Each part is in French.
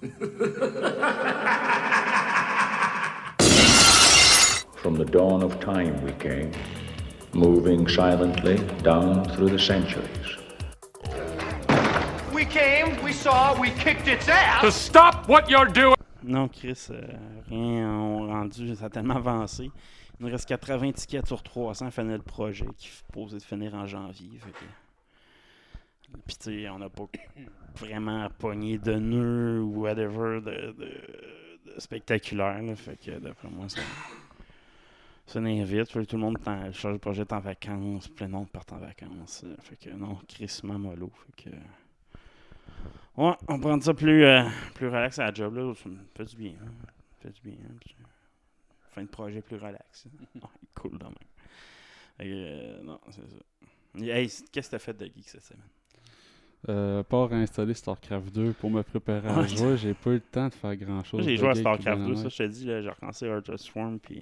From the dawn of time we came, moving silently down through the centuries. We came, we saw, we kicked its ass. To stop what you're doing! Non, Chris, euh, rien on rendu, ça a tellement avancé. Il nous reste 80 tickets sur 300 à finir le projet qui supposé de finir en janvier. Fait que... Puis tu sais, on n'a pas vraiment pogné de nœuds ou whatever de, de- spectaculaire. Fait que d'après moi, ça, ça n'invite. Tout le monde en- le projet en vacances, plein de monde part en vacances. euh, Fait que non, crissement mollo. Fait que. Ouais, on prend ça plus, euh, plus relax à la job, là. Ça me fait du bien. hein. Fait du bien. puis Fin de projet plus relax. Cool, quand même. Euh, non, c'est ça. Hey, qu'est-ce que t'as fait de geek cette semaine? Euh, pas réinstaller StarCraft 2 pour me préparer à jouer. J'ai pas eu le temps de faire grand chose. Moi, j'ai joué à StarCraft 2, ça, je te dis, là, j'ai recommencé Heart of Swarm, puis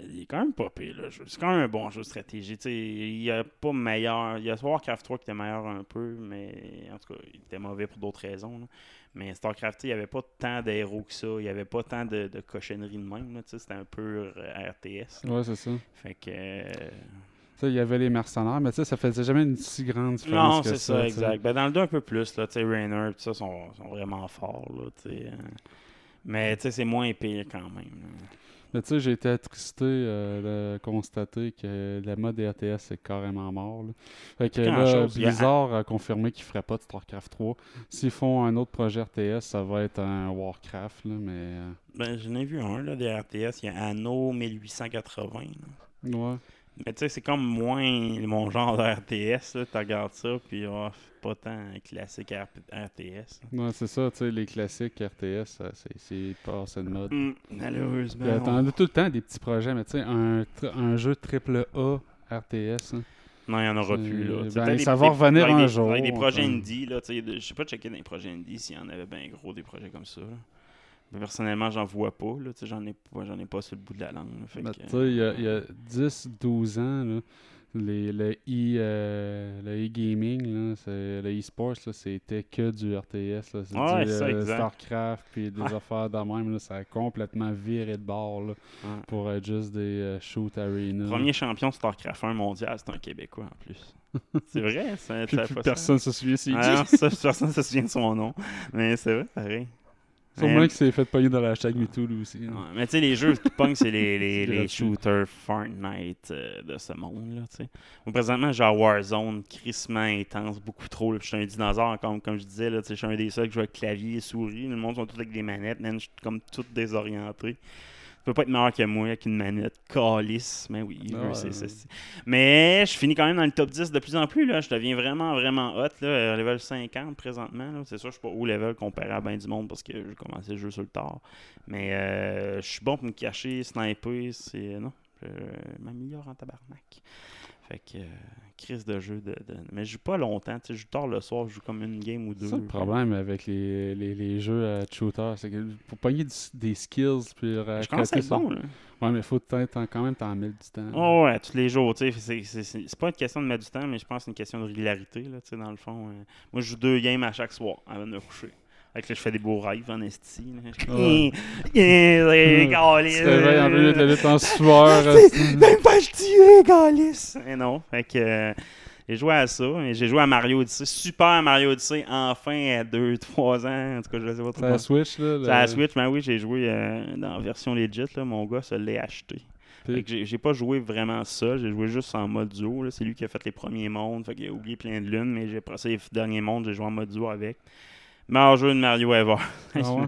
euh, il est quand même pas pire. C'est quand même un bon jeu de stratégie, il y a pas meilleur, il y a Warcraft 3 qui était meilleur un peu, mais en tout cas, il était mauvais pour d'autres raisons, là. Mais StarCraft, il n'y avait pas tant d'héros que ça, il n'y avait pas tant de, de cochonneries de même, c'était un peu RTS. là. Ouais, c'est ça. Fait que... euh, il y avait les mercenaires, mais ça faisait jamais une si grande différence. Non, c'est ça, exact. Ben, dans le 2, un peu plus, là, Rainer, tout ça, sont, sont vraiment forts, là, euh. Mais, c'est moins pire quand même, là. Mais tu sais, j'ai été attristé euh, de constater que le mode RTS est carrément mort. là. Fait que là, a- Blizzard a confirmé qu'il ferait pas de StarCraft 3. S'ils font un autre projet RTS, ça va être un Warcraft, là, mais... euh, Ben, j'en ai vu un, là, des RTS. Il y a Anno 1880. là. ouais. Mais tu sais, c'est comme moins mon genre de RTS, là. Tu regardes ça, puis oh, pas tant classique RTS. Ouais, c'est ça, tu sais, les classiques RTS, c'est- passé de mode. Hum, malheureusement. Puis, on- a tout le temps des petits projets, mais tu sais, un, un jeu triple A RTS, hein. Non, il n'y en aura Euh, plus, là. Ben, ça va revenir un des- jour, Avec des projets comme- indie, là. Tu sais, de- je sais pas checker dans les projets indie s'il y en avait bien gros des projets comme ça, là. Personnellement, j'en vois pas, j'en ai, pas- j'en ai pas sur le bout de la langue, Ben, il y a, il y a 10, 12 ans, là, les, le e, euh, le e-gaming, le e-sports, là, c'était que du RTS. là. Ouais, du euh. StarCraft, puis des affaires de même. Là, ça a complètement viré de bord là, pour être juste des euh, shoot arena. Premier champion StarCraft 1 mondial, c'est un Québécois en plus. c'est vrai, ça, Puis plus personne se souvient c'est. Ah, personne ne se souvient de son nom. Mais c'est vrai, pareil. Sûrement Ouais. qu'il s'est fait pogner dans la hashtag MeToo, lui aussi. hein. Mais tu sais, les jeux qui pognent, c'est les, les, C'est les gratuit. shooters Fortnite euh, de ce monde. Là, tu sais. Moi, présentement, j'ai Warzone, crissement intense, beaucoup trop. là, puis je suis un dinosaure, comme, comme je disais. Là, tu sais, je suis un des seuls qui joue avec clavier et souris. Le monde sont tous avec des manettes. man, Je suis comme tout désorienté. Tu peux pas être meilleur que moi avec une manette calice. Mais oui, Ah c'est- c'est- c'est- Mais je finis quand même dans le top 10 de plus en plus. Là. Je deviens vraiment, vraiment hot. Là, euh, level 50 présentement. là. C'est sûr, je suis pas haut level comparé à bien du monde parce que j'ai commencé le jeu sur le tard. Mais euh, je suis bon pour me cacher, sniper. C'est. Non, je m'améliore en tabarnak. Fait que. euh, crise de jeu. De, de- Mais je joue pas longtemps. Tu sais, je joue tard le soir, je joue comme une game ou deux. C'est ça le problème avec les, les, les jeux à shooter, c'est que pour pogner du- des skills puis Je commence à être bon. Là. Ouais, mais faut peut-être quand même t'en mets du temps. Oh ouais, tous les jours, tu sais, c'est- c'est- c'est c'est pas une question de mettre du temps, mais je pense que c'est une question de régularité, là, tu sais, dans le fond. euh. moi, je joue deux games à chaque soir avant de me coucher. Fait que là, je fais des beaux rêves en esti. Ouais. Câlisse. te réveilles en plein milieu de la lutte en sueur. Ah, c'est- Même pas je tuer, Galice! Mais non, fait que euh, j'ai joué à ça. et J'ai joué à Mario Odyssey. Super Mario Odyssey, enfin, à 2-3 ans. En tout cas, je sais pas trop. C'est la Switch, là. C'est la Switch, mais oui, j'ai joué euh, dans la version legit. Là, mon gars se l'est acheté. J'ai- pas joué vraiment ça, j'ai joué juste en mode duo. C'est lui qui a fait les premiers mondes, fait qu'il a oublié plein de lunes, mais j'ai passé les derniers mondes, j'ai joué en mode duo avec. Meilleur jeu de Mario ever. Ah ouais?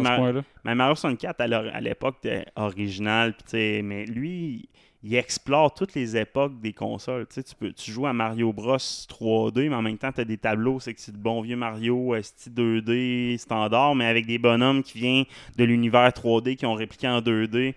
Mar- mais Mario 64, à l'époque, était original, mais lui, il explore toutes les époques des consoles. Tu peux, tu joues à Mario Bros 3D, mais en même temps, tu as des tableaux, c'est que c'est le bon vieux Mario euh, style 2D standard, mais avec des bonhommes qui viennent de l'univers 3D, qui ont répliqué en 2D.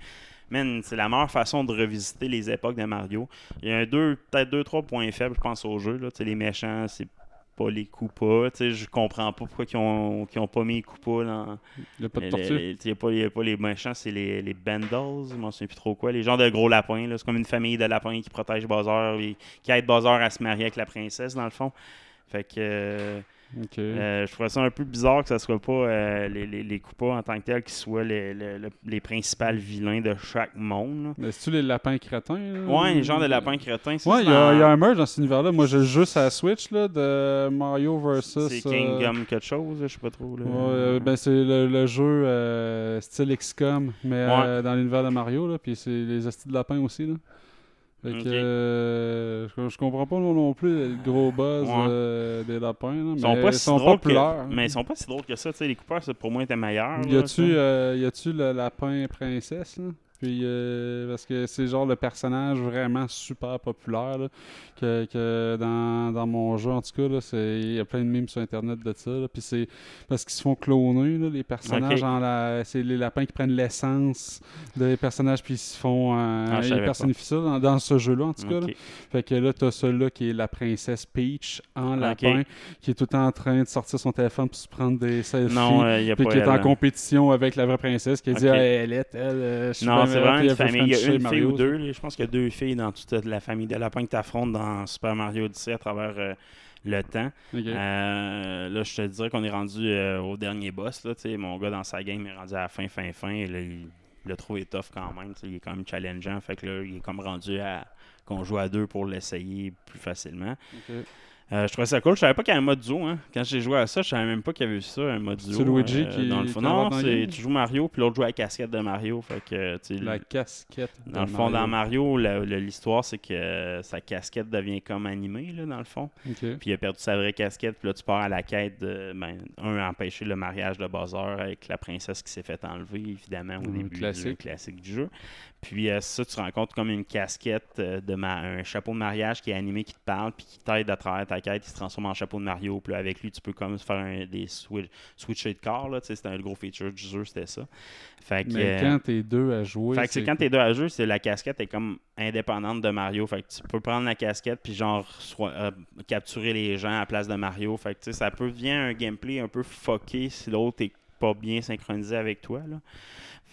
Man, c'est la meilleure façon de revisiter les époques de Mario. Il y a un deux, peut-être deux, trois points faibles, je pense, au jeu. Là. Les méchants, c'est pas les Koopas. Tu sais, Je comprends pas pourquoi ils ont, ont pas mis les Koopas dans, Il n'y a pas de tortue. Il n'y a, pas les méchants, c'est les, les Bendals, je m'en souviens plus trop quoi. Les gens de gros lapins, là. c'est comme une famille de lapins qui protège Bowser et qui aide Bowser à se marier avec la princesse, dans le fond. Fait que. Euh. Euh, je trouvais ça un peu bizarre que ce soit pas euh, les, les, les Koopas en tant que tels qui soient les, les, les- principaux vilains de chaque monde. là. Mais c'est-tu les lapins crétins? là? Ouais, les genres de lapins crétins. ça, Ouais, c'est il y, a- y un merge dans cet univers-là. Moi, j'ai juste à Switch là, de Mario versus. C'est euh, Kingdom quelque chose, je sais pas trop. Là. Ouais, euh, ben c'est le, le jeu euh, style XCOM, mais euh, dans l'univers de Mario, là, puis c'est les astis de lapin aussi, là. Fait que, Ok. euh, je, je comprends pas non, non plus le gros buzz Ouais. euh, des lapins, là, Ils sont mais pas ils si sont drôles populaires. que... Mais ils sont pas si drôles que ça. tu sais, Les Coopers, ça, pour moi, étaient meilleurs. Y a-tu euh, le lapin princesse, là? Puis, euh, parce que c'est genre le personnage vraiment super populaire, là, que, que dans, dans mon jeu, en tout cas, là, c'est- il y a plein de memes sur Internet de ça, là, puis c'est parce qu'ils se font cloner, là, les personnages, en la- c'est les lapins qui prennent l'essence des personnages, puis ils se font, euh, Ah, ils personnifient ça dans, dans ce jeu-là, en tout cas, là. Fait que là, t'as celui-là qui est la princesse Peach en lapin, qui est tout le temps en train de sortir son téléphone pour se prendre des selfies. Non, il y a Puis pas qui est en là. compétition avec la vraie princesse qui dit. Ah, elle est, elle. euh, je suis Non, c'est vraiment une famille. Il y a une fille ou deux. là. Je pense qu'il y a deux filles dans toute la famille de lapins que tu affrontes dans Super Mario Odyssey à travers euh, le temps. Euh, là, je te dirais qu'on est rendu euh, au dernier boss. Là, mon gars, dans sa game, est rendu à la fin, fin, fin. Et là, il il l'a trouvé tough quand même. Il est quand même challengeant. Fait que là, il est comme rendu à qu'on joue à deux pour l'essayer plus facilement. Euh, je trouvais ça cool. Je savais pas qu'il y avait un mode duo. Hein. Quand j'ai joué à ça, je savais même pas qu'il y avait eu ça, un mode duo. C'est Luigi euh, qui- dans le fond. Non, le c'est, tu joues Mario, puis l'autre joue à la casquette de Mario. Fait que, La casquette. dans le fond, dans Mario. Le- le- l'histoire, c'est que euh, sa casquette devient comme animée, là, dans le fond. Puis il a perdu sa vraie casquette. Puis là, tu pars à la quête de, ben, un, empêcher le mariage de Bowser avec la princesse qui s'est fait enlever, évidemment, au Mm, début classique. du classique du jeu. Puis euh, ça, tu rencontres comme une casquette, euh, de ma- un chapeau de mariage qui est animé, qui te parle, puis qui t'aide à travers ta quête. Il se transforme en chapeau de Mario. Puis là, avec lui, tu peux comme faire un- des switch, switcher de corps. Là, c'était un gros feature du jeu, c'était ça. Fait que, Mais euh, quand t'es deux à jouer. fait que c'est quand t'es deux à jeu, c'est la casquette est comme indépendante de Mario. Fait que tu peux prendre la casquette puis genre euh, capturer les gens à la place de Mario. Fait que tu sais, ça peut devenir un gameplay un peu fucké si l'autre est pas bien synchronisé avec toi. Là.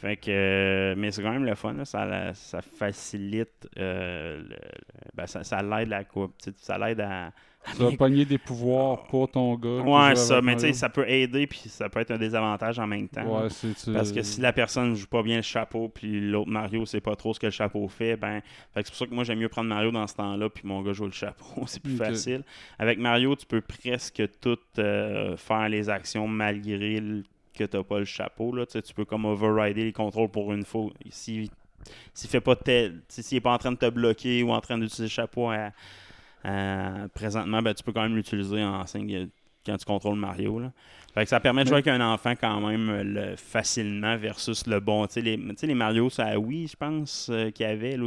Fait que mais c'est quand même le fun, là. Ça, la- ça facilite euh, le- ben, ça, ça l'aide la coupe. Ça l'aide à. Tu vas pogner des pouvoirs pour ton gars. Ouais, ça, mais tu sais, ça peut aider puis ça peut être un désavantage en même temps. Ouais, Parce que si la personne joue pas bien le chapeau, puis l'autre Mario sait pas trop ce que le chapeau fait, ben, fait c'est pour ça que moi j'aime mieux prendre Mario dans ce temps-là, puis mon gars joue le chapeau, c'est plus facile. Avec Mario, tu peux presque tout euh, faire les actions malgré que t'as pas le chapeau. Là. Tu tu peux comme overrider les contrôles pour une fois. Si s'il fait pas tel, tu sais, s'il est pas en train de te bloquer ou en train d'utiliser le chapeau à- présentement, ben, tu peux quand même l'utiliser en signe quand tu contrôles Mario. Là. Fait que ça permet de jouer avec un enfant quand même euh, le- facilement versus le bon. Tu sais, les, Mario, à Wii, je pense, euh, qu'il y avait. Là,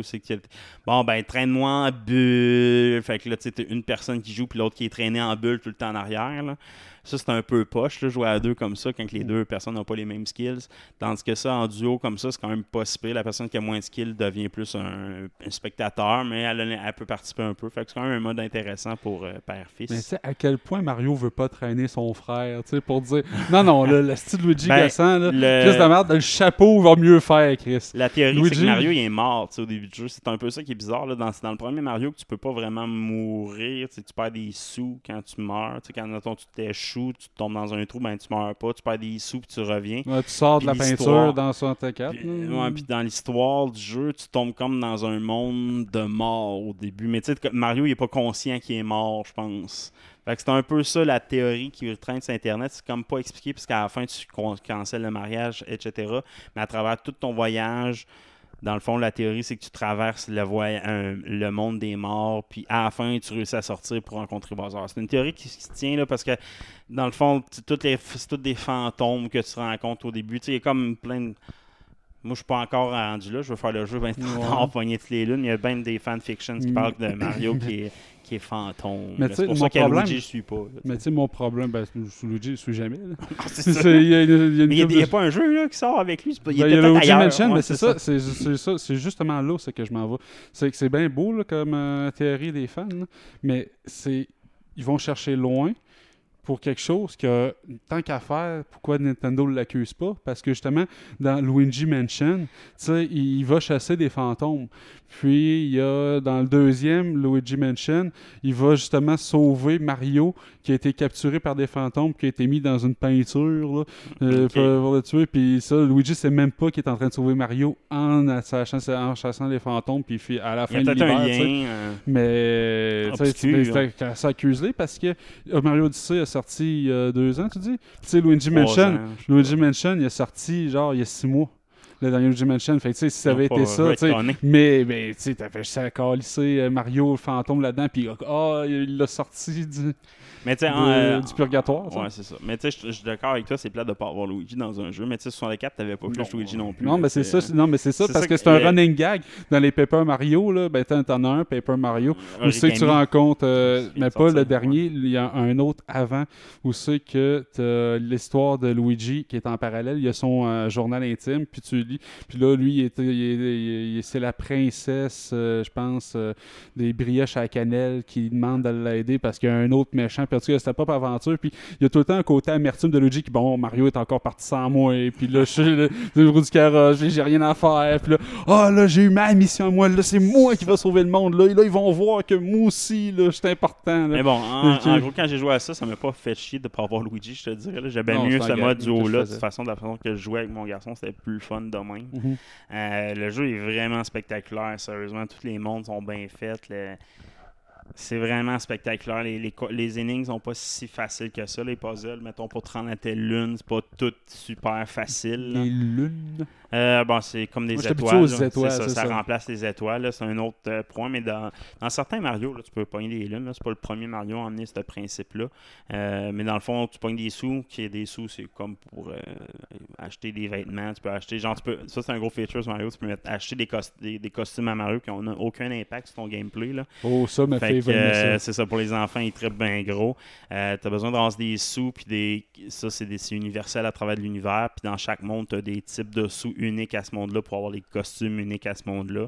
bon, ben, traîne-moi en bulle. Fait que là, tu sais, t'as une personne qui joue, puis l'autre qui est traînée en bulle tout le temps en arrière. Là. Ça, c'est un peu poche, là, jouer à deux comme ça, quand les deux personnes n'ont pas les mêmes skills. Tandis que ça, en duo comme ça, c'est quand même pas si pire. La personne qui a moins de skills devient plus un, un spectateur, mais elle peut participer un peu. Fait que c'est quand même un mode intéressant pour euh, père-fils. Mais tu sais, à quel point Mario veut pas traîner son frère, tu sais, pour dire non, non, le, le style Luigi Ben, gossant, là, le- Chris de merde, le chapeau va mieux faire, Chris. La théorie, c'est que Mario il est mort au début du jeu. C'est un peu ça qui est bizarre. Là. Dans, c'est dans le premier Mario que tu peux pas vraiment mourir. Tu perds des sous quand tu meurs. Quand mettons, tu t'échoues, tu tombes dans un trou, ben tu meurs pas. Tu perds des sous puis tu reviens. Ouais, tu sors de la peinture dans 64. Puis, ouais, puis dans l'histoire du jeu, tu tombes comme dans un monde de mort au début. Mais tu sais, Mario, il est pas conscient qu'il est mort, je pense. Fait que c'est un peu ça la théorie qui traîne sur Internet. C'est comme pas expliqué, puisqu'à la fin, tu cancelles le mariage, etc. Mais à travers tout ton voyage, dans le fond, la théorie, c'est que tu traverses le, voy- un- le monde des morts, puis à la fin, tu réussis à sortir pour rencontrer Bowser. C'est une théorie qui, se tient là parce que, dans le fond, c'est tous des fantômes que tu rencontres au début. Tu sais, il y a comme plein de. Moi, je suis pas encore rendu là. Je veux faire le jeu 20 ans, pogner toutes les lunes. Il y a bien des fanfictions qui parlent de Mario qui est, qui est fantôme. Mais C'est pour mon ça qu'à problème- Luigi, je suis pas. là. Mais tu sais, mon problème, ben, sous Luigi, je suis jamais. c'est- Il y a, y a- y a n'y de- pas un jeu là, qui sort avec lui. pas- Il Ben, il y a Luigi. Mansion, Ouais, mais c'est ça, ça, c'est justement là c'est que je m'en vais. C'est que c'est bien beau là, comme euh, théorie des fans, là, mais c'est ils vont chercher loin pour quelque chose que tant qu'à faire, pourquoi Nintendo ne l'accuse pas? Parce que justement dans Luigi Mansion, il, il va chasser des fantômes. Puis il y a dans le deuxième Luigi Mansion, il va justement sauver Mario qui a été capturé par des fantômes, qui a été mis dans une peinture là, euh, Ok. pour, pour le tuer. Puis ça, Luigi sait même pas qu'il est en train de sauver Mario en, chassant les fantômes. Puis à la Il fin y a un lien. euh, Mais assez accusé parce que euh, Mario Odyssey a sorti il y a deux ans, tu dis? Tu sais, Luigi Mansion, Luigi Mansion, il est sorti genre il y a six mois. Le dernier Luigi Mansion. Fait tu sais, si ça avait été ça, tu sais. retconné. Mais, mais tu sais, t'as fait ça calisser euh, Mario, le fantôme là-dedans, puis ah, il l'a sorti du, Mais de- euh, du purgatoire. Ouais, c'est ça. Mais tu sais, je- suis d'accord avec toi, c'est plat de pas avoir Luigi dans un jeu. Mais tu sais, sur les 4, t'avais pas plus Luigi non plus. Non, mais c'est ça, c'est- non, mais c'est ça, parce ça que que- c'est un euh, running gag dans les Paper Mario, là. Ben, t'en as un, Paper Mario, où c'est que tu rencontres, euh, mais pas le dernier, il y a un autre avant, où c'est que l'histoire de Luigi qui est en parallèle, il y a son euh, journal intime, puis tu lis, puis là, lui, il était- il est- il est- c'est la princesse, euh, je pense, euh, des brioches à la cannelle qui demande de l'aider parce qu'il y a un autre méchant, puis en tout cas, c'était pas aventure, puis il y a tout le temps un côté amertume de Luigi qui, bon, Mario est encore parti sans moi, et puis là, je suis le, le du carrosse, j'ai rien à faire, puis là, ah là, j'ai eu ma mission à moi, là, c'est moi qui va sauver le monde, là, et là, ils vont voir que moi aussi, là, je suis important, là. Mais bon, en, gros, quand j'ai joué à ça, ça m'a pas fait chier de pas avoir Luigi, je te dirais. Non, mieux ce mode duo-là. De toute façon, de la façon que je jouais avec mon garçon, c'était plus fun de même. Mhm. Euh, le jeu est vraiment spectaculaire, sérieusement. Tous les mondes sont bien faits. le- C'est vraiment spectaculaire. Les, les, les énigmes sont pas si faciles que ça. Les puzzles, mettons, pour te rendre à telle lune, c'est pas tout super facile. là. Les lunes. Euh, bon, c'est comme des Moi, étoiles. aux étoiles, ça, ça ça. remplace les étoiles. C'est un autre euh, point. Mais dans, dans certains Mario, là, tu peux pogner des lunes. C'est pas le premier Mario à emmener ce principe-là. Euh, mais dans le fond, tu pognes des sous. Qui est des sous, c'est comme pour acheter des vêtements. Tu peux acheter. Genre, tu peux, ça, c'est un gros feature sur Mario. Tu peux mettre- acheter des, cos- des, des costumes à Mario qui n'ont aucun impact sur ton gameplay. Là. Oh, ça me Fait fait c'est ça, pour les enfants, ils trippent bien gros. Euh, t'as besoin de ramasser des sous, puis des... ça, c'est, universel à travers l'univers. Puis dans chaque monde, t'as des types de sous uniques à ce monde-là pour avoir des costumes uniques à ce monde-là.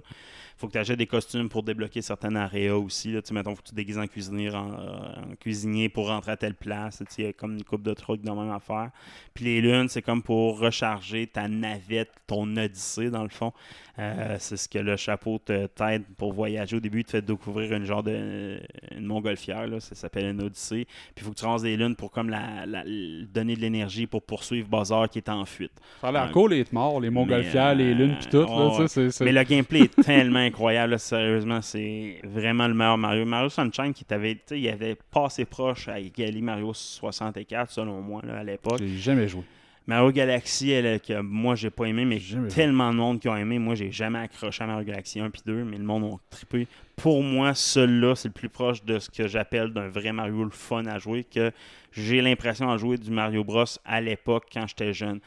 Faut que tu achètes des costumes pour débloquer certaines aréas aussi. Là. Mettons, faut que tu te déguises en cuisinier, en, euh, en cuisinier pour rentrer à telle place. Il y a comme une coupe de trucs de même affaire. Puis les lunes, c'est comme pour recharger ta navette, ton odyssée dans le fond. Euh, c'est ce que le chapeau te t'aide pour voyager. Au début, il te fait découvrir une genre de une montgolfière, là, ça s'appelle une odyssée. Puis il faut que tu ramasses des lunes pour comme la, la- donner de l'énergie pour poursuivre Bowser qui est en fuite. Ça a l'air cool, les morts, les montgolfières, Mais, les lunes, puis tout. euh, là, ouais. Mais le gameplay est tellement incroyable, là, sérieusement, c'est vraiment le meilleur Mario. Mario Sunshine qui t'avait, il avait passé proche à égaler Mario 64 selon moi là, à l'époque. J'ai jamais joué. Mario Galaxy, elle, que moi j'ai pas aimé, mais jamais tellement de monde qui ont aimé. Moi j'ai jamais accroché à Mario Galaxy 1 puis 2, mais le monde ont trippé. Pour moi, celui-là, c'est le plus proche de ce que j'appelle d'un vrai Mario le fun à jouer, que j'ai l'impression de jouer du Mario Bros à l'époque quand j'étais jeune.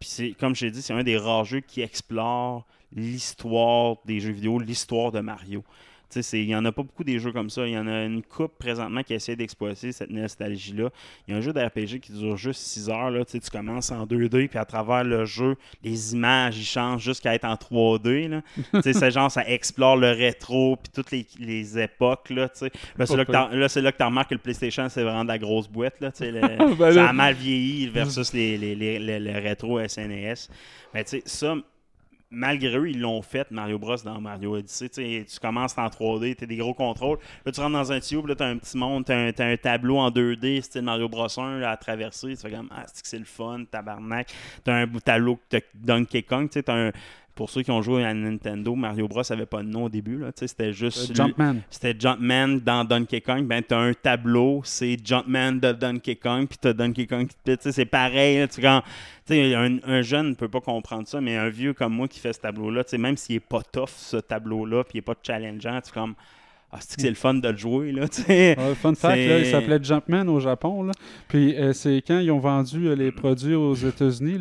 Puis comme je l'ai dit, c'est un des rares jeux qui explore l'histoire des jeux vidéo, l'histoire de Mario. Il n'y en a pas beaucoup des jeux comme ça. Il y en a une coupe présentement qui essaie d'exploiter cette nostalgie-là. Il y a un jeu d'RPG qui dure juste 6 heures. Là. Tu commences en 2D, puis à travers le jeu, les images ils changent jusqu'à être en 3D. Là. Tu sais, c'est genre, ça explore le rétro, puis toutes les, les époques. Là, là, c'est là que tu remarques que le PlayStation, c'est vraiment de la grosse boîte. Là, le- Ben ça a mal vieilli versus les, les, les, les- les rétro SNES. Mais tu sais, ça, malgré eux, ils l'ont fait, Mario Bros. dans Mario Odyssey. Tu commences en 3D, tu as des gros contrôles. Là, tu rentres dans un tube, là, tu as un petit monde, tu as, un tableau en 2D, style Mario Bros. 1 là, à traverser. Tu fais comme, ah, c'est le fun, tabarnak. Tu as un de tableau t'as Donkey Kong. Tu t'as un. Pour ceux qui ont joué à Nintendo, Mario Bros avait pas de nom au début. Tu c'était juste. Euh, Jumpman. c'était Jumpman dans Donkey Kong. Ben, t'as un tableau, c'est Jumpman de Donkey Kong, puis t'as Donkey Kong qui te. Tu C'est pareil. là, tu quand, tu un, un jeune ne peut pas comprendre ça, mais un vieux comme moi qui fait ce tableau-là, tu même s'il est pas tough, ce tableau-là, puis il est pas challengeant, tu comme. Ah, c'est que c'est le fun de le jouer, là. Ouais, fun fact, là, il s'appelait Jumpman au Japon. Là. Puis euh, c'est quand ils ont vendu euh, les produits aux États-Unis,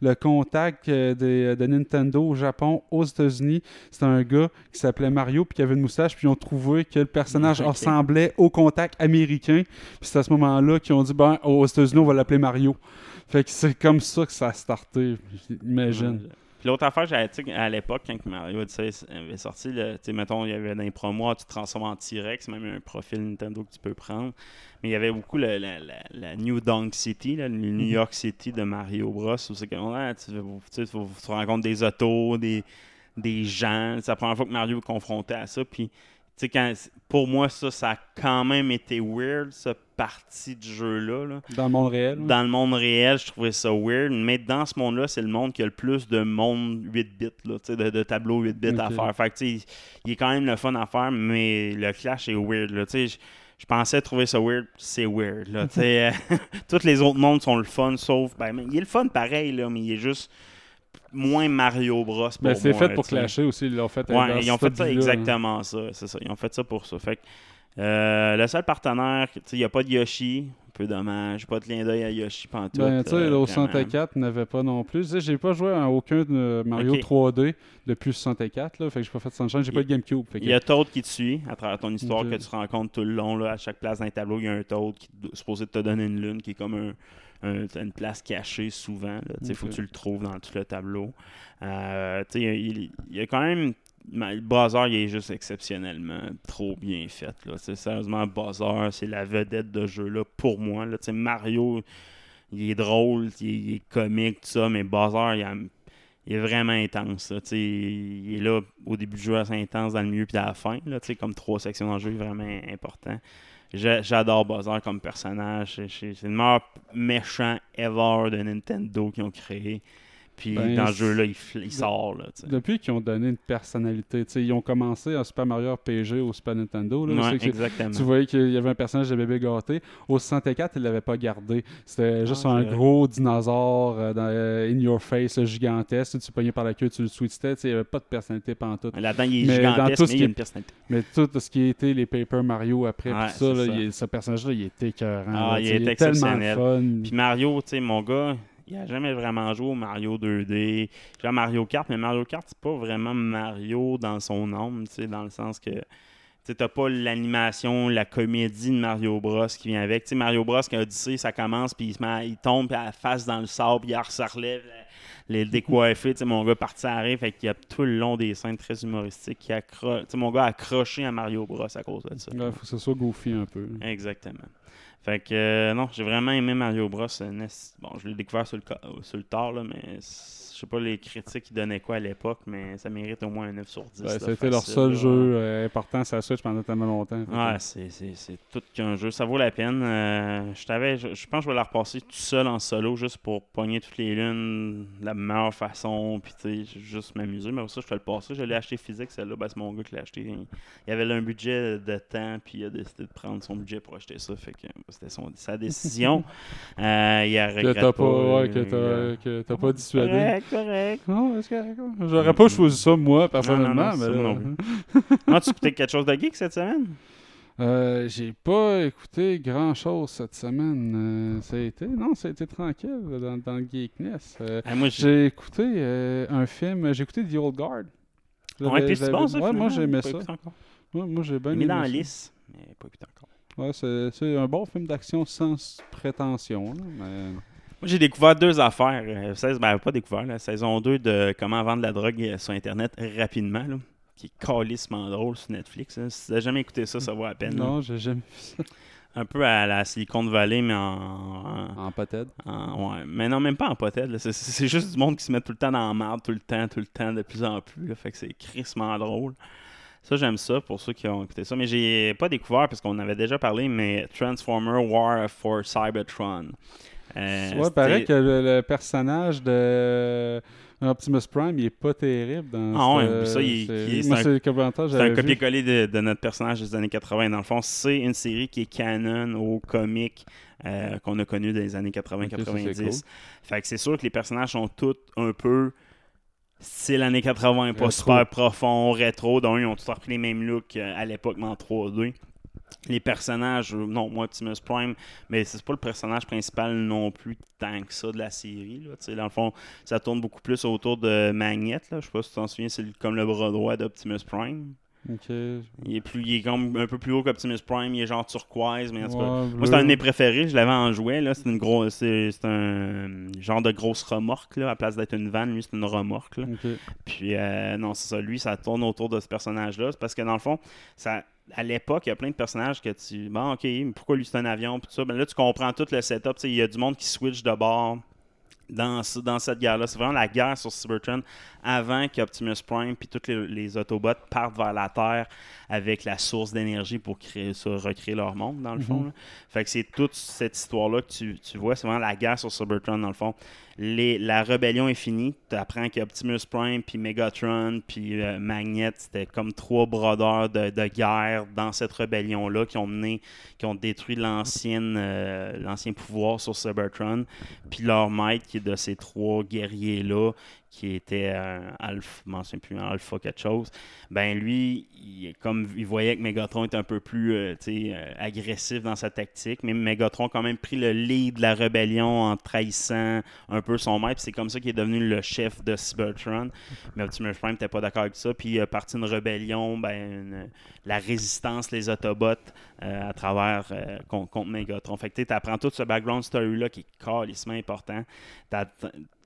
le contact euh, des- de Nintendo au Japon, aux États-Unis, c'était un gars qui s'appelait Mario puis qui avait une moustache. Puis ils ont trouvé que le personnage ressemblait au contact américain. Puis c'est à ce moment-là qu'ils ont dit ben, aux États-Unis, on va l'appeler Mario. Fait que c'est comme ça que ça a starté, imagine. Puis l'autre affaire, j'avais, sais, à l'époque, quand Mario Odyssey avait sorti, là, mettons, il y avait dans les promos, tu te transformes en T-Rex, même un profil Nintendo que tu peux prendre. Mais il y avait beaucoup le- la, la- la New Donk City, là, le New York City de Mario Bros. Où c'est que ouais, tu, tu tu- tu rencontres des autos, des, des gens. C'est la première fois que Mario est confronté à ça. Puis quand, pour moi, ça, ça a quand même été weird, cette partie du jeu-là. là. Dans le monde réel. Dans le monde réel, je trouvais ça weird, mais dans ce monde-là, c'est le monde qui a le plus de monde 8 bits, là, de, de tableaux 8 bits à faire. Fait que, tu sais, il est quand même le fun à faire, mais le clash est weird. Là, je, pensais trouver ça weird, c'est weird. Là, euh, tous les autres mondes sont le fun, sauf. Ben, mais il est le fun pareil, là, mais il est juste moins Mario Bros. Pour Ben, c'est fait là, pour clasher aussi. Ils l'ont fait Ouais, ils ont fait ça hein. exactement ça. C'est ça. Ils ont fait ça pour ça. Fait que, euh, le seul partenaire, il n'y a pas de Yoshi. Peu dommage. Pas de clin d'œil à Yoshi pantoute. Ben, tu sais, euh, au vraiment. 64, n'avait pas non plus. Tu sais, j'ai pas joué à aucun de Mario Ok. 3D depuis le 64, là. Fait que j'ai pas fait Sunshine. J'ai pas de GameCube. Que- Il y a Toad qui te suit à travers ton histoire que tu rencontres tout le long. Là, à chaque place d'un tableau, il y a un Toad qui est supposé te donner une lune qui est comme un, un- une place cachée souvent. Il faut que tu le trouves dans tout le tableau. Euh, il y a quand même. Le Bowser, il est juste exceptionnellement trop bien fait. Là. Sérieusement, Bowser, c'est la vedette de jeu là pour moi. Là. Mario, il est drôle, il est, comique, tout ça, mais Bowser, il, est vraiment intense. il est là au début du jeu assez intense, dans le milieu puis à la fin. Là, comme trois sections dans le jeu, vraiment important. J'a- J'adore Bowser comme personnage. C'est le meilleur méchant ever de Nintendo qu'ils ont créé. Puis Ben, dans ce jeu-là, il, sort. Là. Depuis qu'ils ont donné une personnalité, ils ont commencé en Super Mario RPG au Super Nintendo. Là, Ouais, exactement. tu voyais qu'il y avait un personnage de bébé gâté. Au 64, ils l'avaient pas gardé. C'était juste Ah, un c'est vrai. gros dinosaure euh, dans, euh, in your face, gigantesque. Tu pognais par la queue, tu le sais, Il n'y avait pas de personnalité pantoute. Là-dedans, il est Mais dans gigantesque, mais il y a une personnalité. Mais tout ce qui était les Paper Mario après, Ouais, tout ça, c'est là, ça. il est- ce personnage-là, il est écœurant. Ah, il sais, est tellement exceptionnel. fun. Puis Mario, tu sais, mon gars, il a jamais vraiment joué au Mario 2D. J'ai Mario Kart, mais Mario Kart, c'est pas vraiment Mario dans son âme, tu sais, dans le sens que. Tu t'as pas l'animation, la comédie de Mario Bros qui vient avec. Tu sais, Mario Bros, quand Odyssey, ça commence, puis il, se met- il tombe, puis à la face dans le sable, puis il se relève, les sais, mon gars parti arrive, fait qu'il y a tout le long des scènes très humoristiques qui accro... Mon gars a accroché à Mario Bros à cause de ça. Il faut que ce soit goofy un peu. Exactement. Fait que euh, non, j'ai vraiment aimé Mario Bros. euh, NES. Bon, je l'ai découvert sur le, sur le tard, là, mais sais pas les critiques ils donnaient quoi à l'époque, mais ça mérite au moins un 9 sur 10. Ouais, C'était leur seul là. jeu euh, important la Switch pendant tellement longtemps. Ouais, c'est, tout qu'un jeu. Ça vaut la peine. Euh, je, t'avais, je, je pense que je vais la repasser tout seul en solo juste pour pogner toutes les lunes de la meilleure façon. Puis, tu sais, juste m'amuser. Mais ça, je fais le passer. Je l'ai acheté physique, celle-là. Ben, c'est mon gars qui l'a acheté. Il, avait là un budget de temps. Puis, il a décidé de prendre son budget pour acheter ça. Fait que euh, c'était sa décision. euh, il a Que regretté t'as pas, ouais, que t'as, que t'as pas dissuadé. Correct, correct. Non, est-ce que- J'aurais pas choisi ça, moi, personnellement. non, mais ça, là- moi non Non, tu écoutais quelque chose de geek cette semaine? Euh, j'ai pas écouté grand chose cette semaine. Euh, ça a été, non, ça a été tranquille dans, dans le geekness. Euh, Ah, moi, j'ai... j'ai écouté euh, un film, j'ai écouté The Old Guard. Ouais, J'avais- puis c'est bon, ça, Ouais, moi j'aimais ça. Ouais, moi j'ai bien Mis aimé dans la ça. liste, mais pas écouté encore. Ouais, c'est, c'est un bon film d'action sans prétention. là, mais... Moi, j'ai découvert deux affaires. Euh, ben, pas découvert, la saison 2 de Comment vendre la drogue euh, sur Internet rapidement, là, qui est calissement drôle sur Netflix. là. Si tu n'as jamais écouté ça, ça vaut la peine. Non, j'ai jamais vu ça. Un peu à la Silicon Valley, mais en. en- En ouais. Mais non, même pas en là. C'est, juste du monde qui se met tout le temps dans la merde, tout le temps, tout le temps, de plus en plus. là. Fait que c'est crissement drôle. Ça, j'aime ça pour ceux qui ont écouté ça. Mais j'ai pas découvert parce qu'on avait déjà parlé, mais Transformer War for Cybertron. Euh, ouais, paraît que le, le personnage de Optimus Prime, il est pas terrible dans Ah ouais, ça, il- est- c'est un copier-coller de, de notre personnage des années 80. Dans le fond, c'est une série qui est canon au comic euh, qu'on a connu des années Ok, ça, 80-90. c'est cool. Fait que c'est sûr que les personnages sont tous un peu style années 80, pas Rétro. super profond, rétro. Donc, ils ont tous repris les mêmes looks euh, à l'époque, mais en 3D. Les personnages, euh, non, moi, Optimus Prime, mais c'est pas le personnage principal non plus tant que ça de la série. Là. Dans le fond, ça tourne beaucoup plus autour de Magnet. Là. Je sais pas si tu t'en souviens, c'est comme le bras droit d'Optimus Prime. Il est, plus, il est comme un peu plus haut qu'Optimus Prime, il est genre turquoise, mais en tout cas, Ouais, moi, c'est un de mes préférés. Je l'avais en jouet. Là. C'est, une grosse, c'est, un genre de grosse remorque. Là. À place d'être une vanne, lui, c'est une remorque. Là. Puis, euh, non, c'est ça. Lui, ça tourne autour de ce personnage-là. C'est parce que, dans le fond, ça, à l'époque, il y a plein de personnages que tu. Bon, ok, mais pourquoi lui, c'est un avion? Puis tout ça? Ben là, tu comprends tout le setup. Il y a du monde qui switch de bord dans, dans cette guerre-là. C'est vraiment la guerre sur Cybertron avant qu'Optimus Prime puis tous les, les Autobots partent vers la Terre avec la source d'énergie pour créer ça, recréer leur monde, dans le fond. là. Fait que c'est toute cette histoire-là que tu, tu vois. C'est vraiment la guerre sur Cybertron, dans le fond. Les, la rébellion est finie. Tu apprends qu'Optimus Prime, puis Megatron, puis euh, Magnet, c'était comme trois brodeurs de, de guerre dans cette rébellion-là qui ont mené, qui ont détruit l'ancienne, euh, l'ancien pouvoir sur Cybertron. Puis leur maître, qui est de ces trois guerriers-là, qui était un alpha, je m'en souviens plus, un alpha quelque chose, ben lui, comme il voyait que Megatron était un peu plus euh, euh, agressif dans sa tactique, mais Megatron a quand même pris le lead de la rébellion en trahissant un peu son maître, c'est comme ça qu'il est devenu le chef de Cybertron. Mais Optimus Prime n'était pas d'accord avec ça, puis il a parti une rébellion, ben, la résistance, les Autobots, euh, à travers con- contre, Megatron. Fait que tu apprends tout ce background story-là qui est calissement important.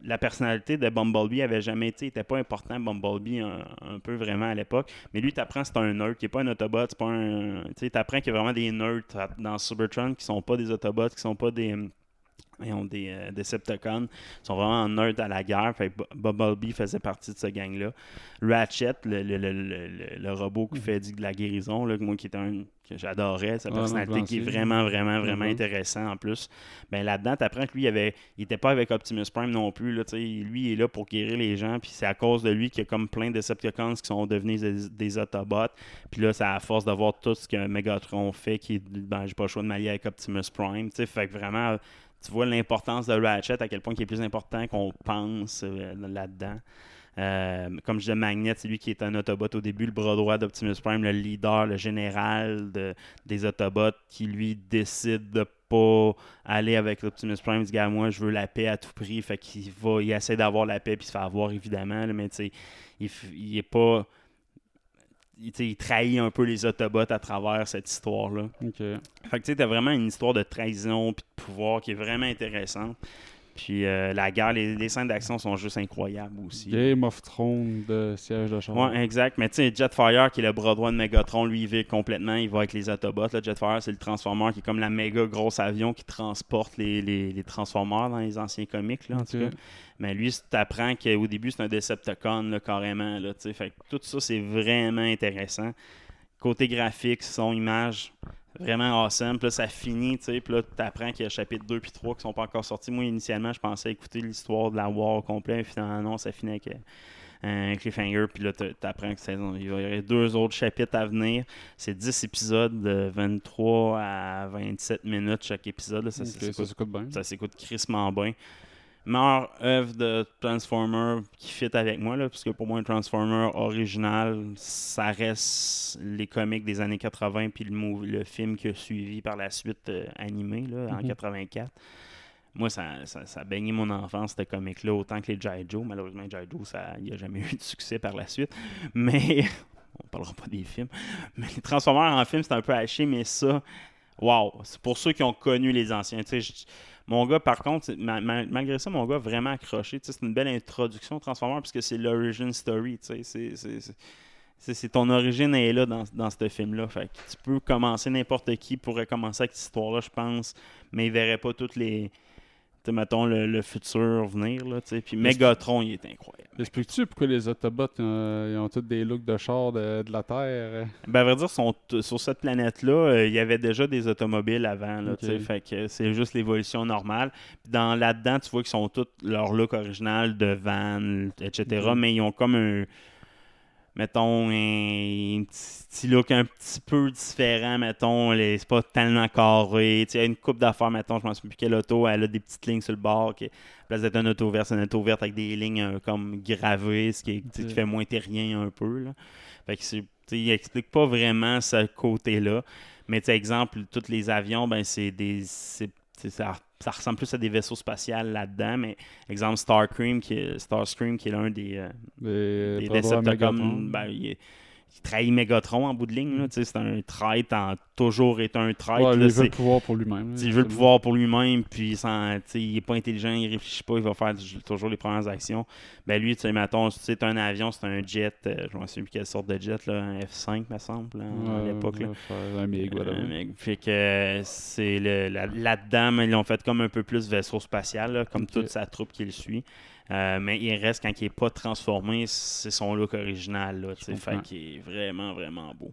La personnalité de Bumblebee avait jamais été, était pas important, Bumblebee, un, peu vraiment à l'époque. Mais lui, tu apprends c'est un nerd, qui est pas un Autobot, c'est pas un. Tu sais, apprends qu'il y a vraiment des nerds dans Cybertron qui sont pas des Autobots, qui sont pas des. Ils ont des euh, Decepticons, ils sont vraiment nerds à la guerre. Fait Bumblebee faisait partie de ce gang-là. Ratchet, le, le- le- le- robot qui fait du- de la guérison, là, moi qui était un que j'adorais, sa personnalité qui est vraiment, vraiment, vraiment Mhm. intéressant en plus. Ben là-dedans, tu apprends que lui, il avait, il était pas avec Optimus Prime non plus. Là, lui, il est là pour guérir les gens, puis c'est à cause de lui qu'il y a comme plein de Decepticons qui sont devenus des, des Autobots. Puis là, c'est à force de voir tout ce que Megatron fait, qui ben, j'ai pas le choix de m'allier avec Optimus Prime. Fait que vraiment, tu vois l'importance de Ratchet, à quel point il est plus important qu'on pense euh, là-dedans. Euh, comme je disais, Magnet, c'est lui qui est un Autobot au début, le bras droit d'Optimus Prime, le leader, le général de- des Autobots, qui lui décide de pas aller avec Optimus Prime. Il dit, moi, je veux la paix à tout prix. Fait qu'il va, il essaie d'avoir la paix, puis se fait avoir, évidemment. mais tu sais, il, il est pas. Il, il trahit un peu les Autobots à travers cette histoire-là. Ok. Fait que tu sais, t'as vraiment une histoire de trahison puis de pouvoir qui est vraiment intéressante. Puis euh, la guerre, les, les scènes d'action sont juste incroyables aussi. Game of Thrones de siège de char. Ouais, exact. Mais tu sais, Jetfire, qui est le bras droit de Megatron, lui, il vit complètement. Il va avec les Autobots. Là. Jetfire, c'est le Transformer qui est comme la méga grosse avion qui transporte les, les, les Transformers dans les anciens comics, là, en tout Ok. cas. Mais lui, tu apprends qu'au début, c'est un Decepticon, là, carrément. Là, fait que tout ça, c'est vraiment intéressant. Côté graphique, son image, vraiment awesome. Puis là, ça finit, tu sais. Puis là, tu apprends qu'il y a chapitre 2 puis 3 qui sont pas encore sortis. Moi, initialement, je pensais écouter l'histoire de la War au complet. Mais finalement, non, ça finit avec euh, un cliffhanger. Puis là, tu apprends que saison- il y aurait deux autres chapitres à venir. C'est 10 épisodes de 23 à 27 minutes chaque épisode. là. Ça, s'écoute bien. ça s'écoute crissement bien. Meilleure œuvre de Transformer qui fit avec moi, là, parce que pour moi, un Transformer original, ça reste les comics des années 80 puis le, le film qui a suivi par la suite euh, animé là, en Mhm. 84. Moi, ça, ça, ça a baigné mon enfance, ce comic-là, autant que les G.I. Joe. Malheureusement, G.I. Joe, ça- il n'y a jamais eu de succès par la suite. Mais, on parlera pas des films. Mais les Transformers en film, c'est un peu haché, mais ça, wow, c'est pour ceux qui ont connu les anciens. Mon gars, par contre, malgré ça, mon gars vraiment accroché. C'est une belle introduction Transformers parce que c'est l'origin story. c'est ton origine est là dans, dans ce film-là. Fait que tu peux commencer, n'importe qui pourrait commencer avec cette histoire-là, je pense, mais il verrait pas toutes les. Mettons le, le futur venir. Là. Puis Megatron, il est incroyable. Expliques-tu pourquoi les Autobots euh, ils ont tous des looks de char de, de la Terre? Ben, à vrai dire, sont sur cette planète-là, euh, il y avait déjà des automobiles avant. Là, Fait que c'est juste l'évolution normale. Dans là-dedans, tu vois qu'ils sont tous leur look original de van, etc. Mais ils ont comme un. Mettons, un, petit, petit look un petit peu différent, mettons, c'est pas tellement carré. Tu sais, Il y a une coupe d'affaires, mettons, je me souviens plus quelle auto, elle a des petites lignes sur le bord. Qui, à la place d'être une auto verte, c'est une auto verte avec des lignes euh, comme gravées, ce qui, fait moins terrien un peu. Là. Fait que c'est, il explique pas vraiment ce côté-là. Mais tu exemple, tous les avions, ben c'est des. c'est- c'est- ça, ça ressemble plus à des vaisseaux spatials là-dedans. Mais exemple, Starscream, qui est, Starscream, qui est l'un des, euh, Des des bras droits Decepticons, ben, il, il trahit Megatron en bout de ligne. C'est un traître en toujours est un traître. Ouais, là, il veut le pouvoir pour lui-même. il veut le pouvoir pour lui-même, puis sans, il est pas intelligent, il réfléchit pas, il va faire toujours les premières actions. Ben lui, tu sais, mettons, c'est un avion, c'est un jet, euh, je ne sais plus quelle sorte de jet, là, un F5, me semble, là, à l'époque. Un MiG, voilà. Euh, mais- fait que c'est là-dedans, ils l'ont fait comme un peu plus vaisseau spatial, comme toute sa troupe qui le suit. Euh, mais il reste, quand il n'est pas transformé, c'est son look original. Là, fait qu'il est vraiment, vraiment beau.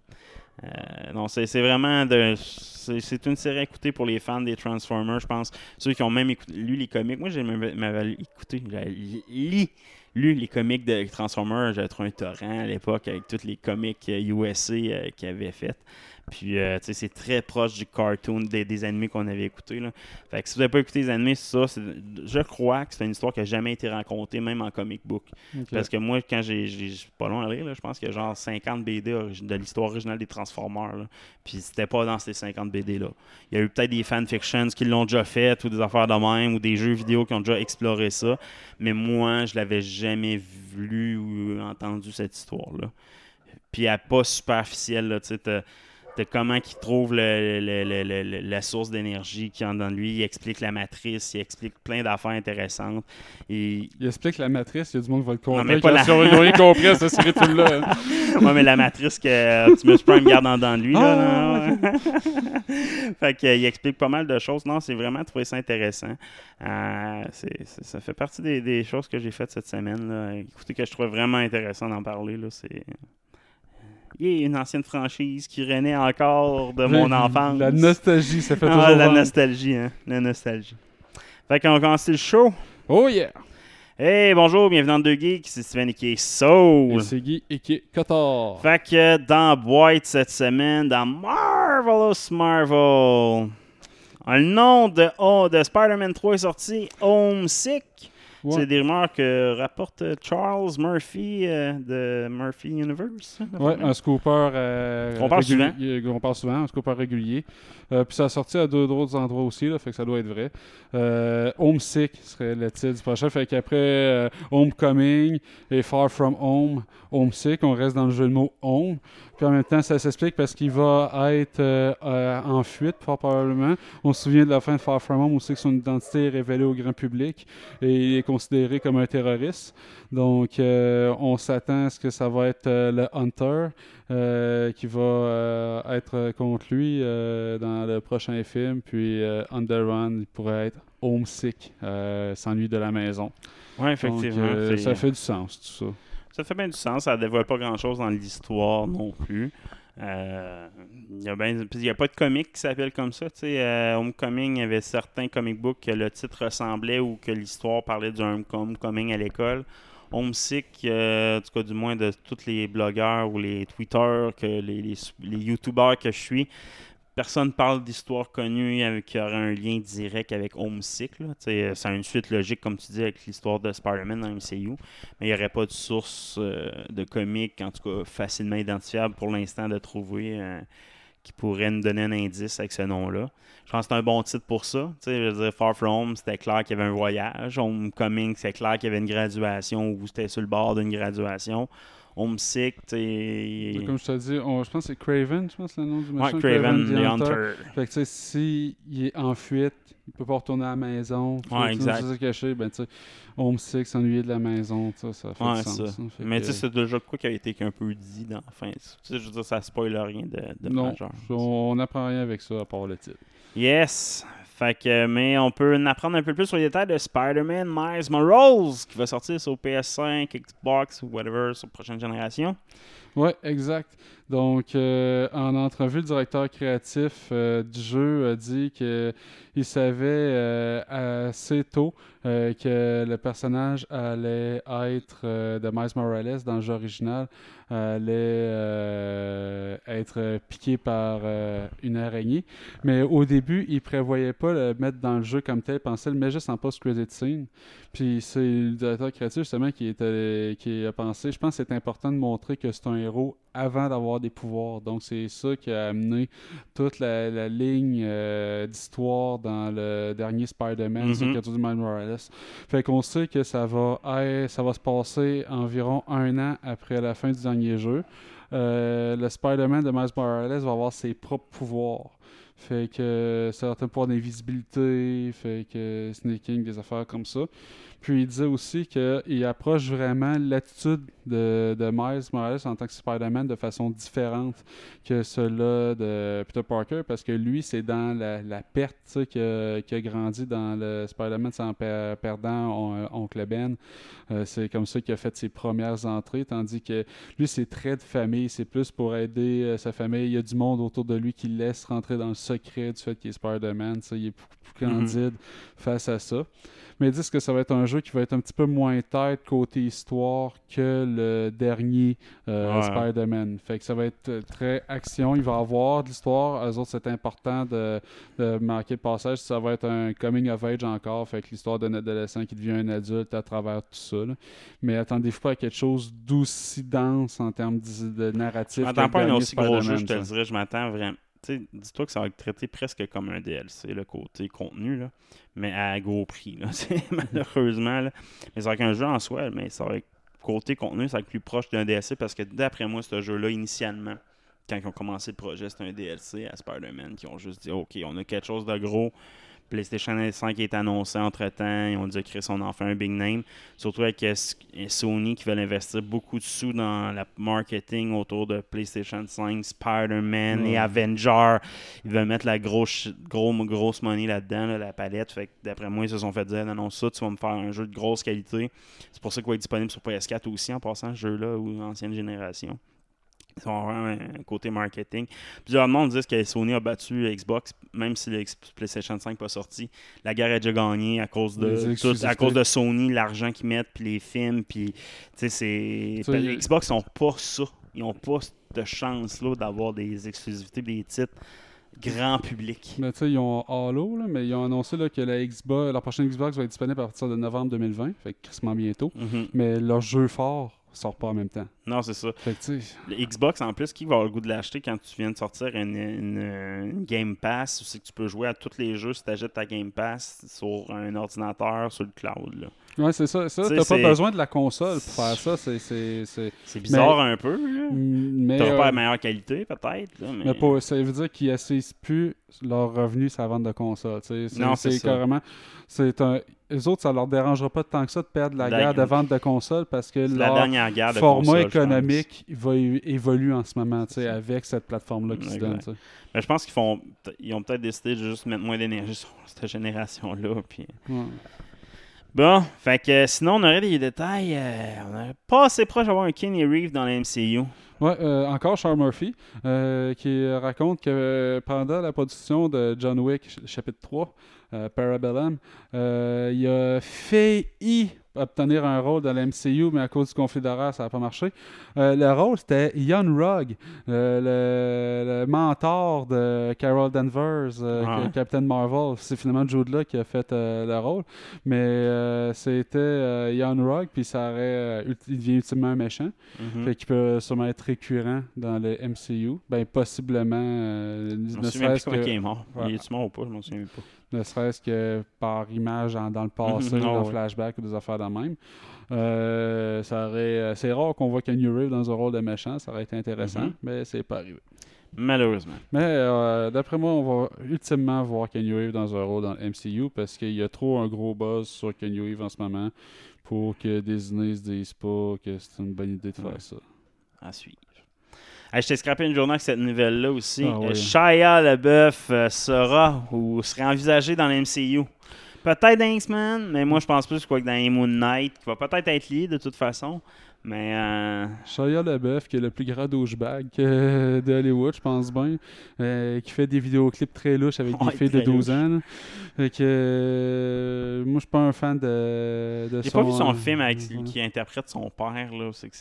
Euh, non, c'est vraiment de. C'est une série à écouter pour les fans des Transformers, je pense. Ceux qui ont même écouté- lu les comics. Moi, j'ai même- m'avais écouté, j'avais li- lu les comics de Transformers. J'avais trouvé un torrent à l'époque avec tous les comics euh, USA euh, qu'ils avaient fait. Puis, euh, tu sais, c'est très proche du cartoon des, des animés qu'on avait écoutés. Là. Fait que si vous n'avez pas écouté les animés, c'est ça. Je crois que c'est une histoire qui n'a jamais été racontée, même en comic book. Ok. Parce que moi, quand j'ai. pas loin à lire, là, je pense qu'il y a genre 50 BD de l'histoire originale des Transformers. là. Puis c'était pas dans ces 50 BD-là. Il y a eu peut-être des fanfictions qui l'ont déjà fait, ou des affaires de même, ou des jeux vidéo qui ont déjà exploré ça. Mais moi, je l'avais jamais vu ou entendu cette histoire-là. Puis elle n'est pas superficielle. Tu sais, comment qu'il trouve le- le- le- le- le- la source d'énergie qui en dans lui. Il explique la matrice, il explique plein d'affaires intéressantes. Et Il explique la matrice, il y a du monde qui va le Non, comprendre. mais pas la- Ils ont rien compris à de films-là. hein. ouais, mais la matrice que Optimus Prime garde en dedans de lui. Là, là, fait que, euh, il explique pas mal de choses. Non, c'est vraiment trouvé ça intéressant. Euh, ça fait partie des, des choses que j'ai faites cette semaine. Là. Écoutez, que je trouve vraiment intéressant d'en parler. Là. C'est yeah, une ancienne franchise qui renaît encore de mon enfance. La nostalgie, ça fait Ah, toujours la vendre. nostalgie, hein. La nostalgie. Fait qu'on commence le show. Oh yeah! Hey, bonjour, bienvenue dans Deux Geeks, c'est Steven et qui est Soul. Et c'est Guy et qui est Cotard. Fait que dans Boîte cette semaine, dans Marvelous Marvel, le nom de, oh, de Spider-Man 3 est sorti, Homesick. Ouais. C'est des rumeurs que rapporte Charles Murphy euh, de Murphy Universe. Ouais, un scooper. euh, On parle souvent. euh, On parle souvent, un scooper régulier. Euh, puis ça a sorti à deux autres endroits aussi, là, fait que ça doit être vrai. Euh, Homesick serait le titre du prochain. Fait qu'après euh, Homecoming et Far From Home, Homesick, on reste dans le jeu de mots Home. Puis en même temps, ça s'explique parce qu'il va être euh, euh, en fuite, fort probablement. On se souvient de la fin de Far From Home où c'est que son identité est révélée au grand public et il est considéré comme un terroriste. Donc, euh, on s'attend à ce que ça va être le Hunter qui va être contre lui dans le prochain film. Puis, Underrun il pourrait être homesick, s'ennuie de la maison. Oui, effectivement. Donc, ça fait du sens, tout ça. Ça fait bien du sens, ça ne dévoile pas grand-chose dans l'histoire non plus. Euh, Il n'y a, a pas de comic qui s'appelle comme ça. Euh, Homecoming, il y avait certains comic books que le titre ressemblait ou que l'histoire parlait d'un homecoming à l'école. Homesick, euh, en tout cas du moins de tous les blogueurs ou les tweeters, que les, les, les youtubeurs que je suis, personne parle d'histoire connue qui aurait un lien direct avec Homesick. C'est une suite logique, comme tu dis, avec l'histoire de Spider-Man dans MCU. Mais il n'y aurait pas de source euh, de comique, en tout cas facilement identifiable pour l'instant de trouver, euh, qui pourrait nous donner un indice avec ce nom-là. Je pense que c'est un bon titre pour ça. Je veux Far From Home, c'était clair qu'il y avait un voyage. Homecoming, c'est clair qu'il y avait une graduation ou c'était sur le bord d'une graduation. Homesick, tu sais. Comme je te dis, on- je pense que c'est Craven, je pense le nom du Ouais, méchant. Craven, the the Hunter. Fait que tu sais, si il est en fuite, il peut pas retourner à la maison. tu Ouais, exact. se cacher, ben tu sais, homesick, s'ennuyer de la maison, ça fait Ouais, du sens. ça. hein. Fait Mais que- tu sais, c'est déjà quoi qui a été un peu dit dans la fin. Tu sais, je veux dire, ça spoil rien de, de non, majeur. on n'apprend rien avec ça à part le titre. Yes. Fait que, mais on peut en apprendre un peu plus sur les détails de Spider-Man Miles Morales qui va sortir sur PS5, Xbox ou whatever sur prochaine génération. Ouais, exact. Donc, euh, en entrevue, le directeur créatif euh, du jeu a dit qu'il savait euh, assez tôt que le personnage allait être de Miles Morales dans le jeu original, allait être piqué par une araignée. Mais au début, il prévoyait pas le mettre dans le jeu comme tel, il pensait le mettre juste en post-credit scene. Puis c'est le directeur créatif justement qui, était, qui a pensé, je pense que c'est important de montrer que c'est un héros avant d'avoir des pouvoirs. Donc c'est ça qui a amené toute la, la ligne euh, d'histoire dans le dernier Spider-Man, Mhm. sur le du Miles Morales. Fait qu'on sait que ça va, être- ça va se passer environ un an après la fin du dernier jeu. euh, le Spider-Man de Miles Morales va avoir ses propres pouvoirs. Fait que certains pouvoirs d'invisibilité, fait que sneaking, des affaires comme ça. Puis il disait aussi qu'il approche vraiment l'attitude de, de Miles Morales en tant que Spider-Man de façon différente que celle-là de Peter Parker parce que lui, c'est dans la, la perte qu'il a, a grandi dans le Spider-Man sans per- perdant on- Oncle Ben. Euh, c'est comme ça qu'il a fait ses premières entrées, tandis que lui, c'est très de famille. C'est plus pour aider euh, sa famille. Il y a du monde autour de lui qui laisse rentrer dans le secret du fait qu'il est Spider-Man. Il est beaucoup plus candide face à ça. Mais ils disent que ça va être un jeu qui va être un petit peu moins tête côté histoire que le dernier euh, Ouais. Spider-Man. Fait que ça va être euh, très action. Il va avoir de l'histoire. Eux autres, c'est important de, de marquer le passage. Ça va être un coming of age encore. Fait que l'histoire d'un adolescent qui devient un adulte à travers tout ça. là. Mais attendez-vous pas à quelque chose d'aussi dense en termes de, de narratif. Je m'attends pas à un aussi gros jeu, je te le dirais. Je m'attends vraiment. Dis-toi que ça va être traité presque comme un DLC, le côté contenu, là. Mais à gros prix, Malheureusement. Mais c'est vrai qu'un jeu en soi, mais ça va être côté contenu, ça va être plus proche d'un DLC parce que d'après moi, ce jeu-là, initialement, quand ils ont commencé le projet, c'était un DLC à Spider-Man qui ont juste dit OK, on a quelque chose de gros. PlayStation 5 est annoncé entre temps. Ils ont dit Chris, on en fait un big name. Surtout avec euh, Sony qui veulent investir beaucoup de sous dans la marketing autour de PlayStation 5, Spider-Man et Avenger. Ils veulent mettre la grosse, gros, grosse money là-dedans, là, la palette. Fait que d'après moi, ils se sont fait dire non, non, ça, tu vas me faire un jeu de grosse qualité. C'est pour ça qu'il va être disponible sur PS4 aussi en passant ce jeu-là ou ancienne génération. Ils vont avoir un côté marketing. Plusieurs monde disent que Sony a battu Xbox, même si le PlayStation 5 n'est pas sorti. La guerre est déjà gagnée à cause de, tout- à cause de Sony, l'argent qu'ils mettent, puis les films. Puis, c'est. Les Xbox n'ont pas ça. Ils n'ont pas cette chance-là d'avoir des exclusivités, des titres grand public. Mais tu sais, ils ont Halo, là, mais ils ont annoncé là, que la, Xbox, la prochaine Xbox va être disponible à partir de novembre 2020, fait que crissement bientôt. Mhm. Mais leur jeu fort sort pas en même temps. Non, c'est ça. Fait que Le Xbox, en plus, qui va avoir le goût de l'acheter quand tu viens de sortir une, une- une Game Pass, c'est que tu peux jouer à tous les jeux si tu achètes ta Game Pass sur un ordinateur, sur le cloud. là. Ouais, c'est ça. T'as pas besoin de la console pour faire ça. C'est, bizarre un peu. là. Mais, T'auras euh, pas la meilleure qualité, peut-être. Mais, mais pas- ça veut dire qu'ils assisent plus leur revenu sur la vente de console. Non, c'est carrément. C'est un, les autres, ça leur dérangera pas tant que ça de perdre la La- guerre de vente de console parce que la leur dernière guerre de format console, économique va é- évoluer en ce moment avec cette plateforme-là qui se donne. Mais je pense qu'ils font, ils ont peut-être décidé de juste mettre moins d'énergie sur cette génération-là. Puis... Ouais. Bon, fait que sinon, on aurait des détails. euh, on aurait pas assez proche d'avoir un Kenny Reeves dans la MCU. Ouais, euh, encore Charles Murphy, euh, qui raconte que euh, pendant la production de John Wick, ch- chapitre 3, euh, Parabellum, euh, il a failli obtenir un rôle dans la MCU, mais à cause du conflit d'horaire, ça n'a pas marché. Euh, le rôle, c'était Ian Rugg, euh, le, le mentor de Carol Danvers, euh, Ah que- Captain Marvel. C'est finalement Jude Law qui a fait le rôle, mais c'était Ian Rugg, puis ça aurait, il devient ultimement un méchant. Fait qu'il peut sûrement être récurrent dans le MCU. Ben, possiblement, Je me ne souviens plus serait-ce comment il que, est mort. Ouais. Il est mort ou pas, je m'en souviens pas. Ne serait-ce que par image en- dans le passé, Mhm. Ah dans flashback ou des affaires de même. Euh, ça aurait, euh, c'est rare qu'on voit Kenny Reeves dans un rôle de méchant. Ça aurait été intéressant, Mhm. mais c'est pas arrivé. Malheureusement. Mais euh, d'après moi, on va ultimement voir Kenny Reeves dans un rôle dans le MCU parce qu'il y a trop un gros buzz sur Kenny Reeves en ce moment pour que Disney se dise pas que c'est une bonne idée de faire ça. À suivre. Hey, je t'ai scrappé une journée avec cette nouvelle-là aussi. Ah oui. Shia LaBeouf euh, sera ou serait envisagé dans la MCU. Peut-être dans X-Men, mais moi je pense plus quoi que dans Moon Knight, qui va peut-être être lié de toute façon. Mais euh, Shia LaBeouf, qui est le plus grand douchebag euh, de Hollywood, je pense bien, euh, qui fait des vidéoclips très louches avec des Ouais, filles de très 12 louches. ans. Fait que, euh, moi, je suis pas un fan de, de j'ai pas vu son film avec qui interprète son père. là. C'est que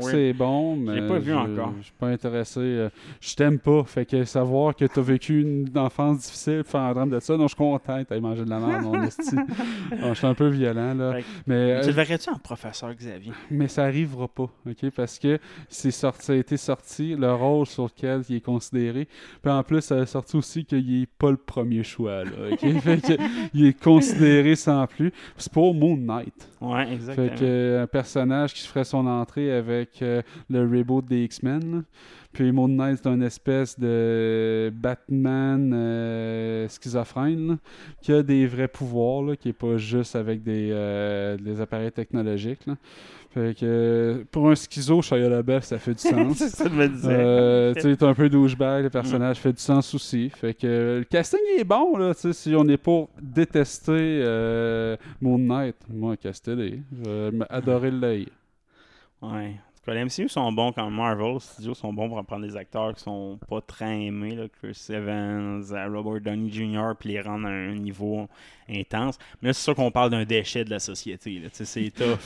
c'est bon, mais l'ai pas vu je- encore. Je suis pas intéressé. euh, Je t'aime pas. Fait que savoir que tu as vécu une enfance difficile, faire un drame de ça, non, je suis content. T'as mangé de la merde, mon esti. Je suis un peu violent, là. Fait Mais, Tu le verrais-tu en professeur Xavier? Mais ça arrivera pas, ok? Parce que c'est sorti, ça a été sorti, le rôle sur lequel il est considéré. Puis en plus, ça a sorti aussi qu'il n'est pas le premier choix, là, ok? fait que, il est considéré sans plus. C'est pour Moon Knight. Ouais, exactement. Fait que, euh, un personnage qui ferait son entrée avec euh, le reboot des X-Men. Puis Moon Knight, c'est une espèce de Batman euh, schizophrène là, qui a des vrais pouvoirs, là, qui est pas juste avec des, euh, des appareils technologiques. là. Fait que pour un schizo, Shia LaBeouf, ça fait du sens. c'est ça que je me disais. Euh, tu sais, t'es un peu douchebag, le personnage fait du sens aussi. Fait que le casting est bon, là, tu sais, si on est pour détester euh, Moon Knight, moi, casté Je vais adorer le lire. Ouais. En tout cas, les MCU sont bons quand Marvel Studios sont bons pour prendre des acteurs qui sont pas très aimés, là, Chris Evans, euh, Robert Downey Jr., puis les rendre à un niveau intense. Mais là, c'est sûr qu'on parle d'un déchet de la société. Là. Tu sais, C'est tough.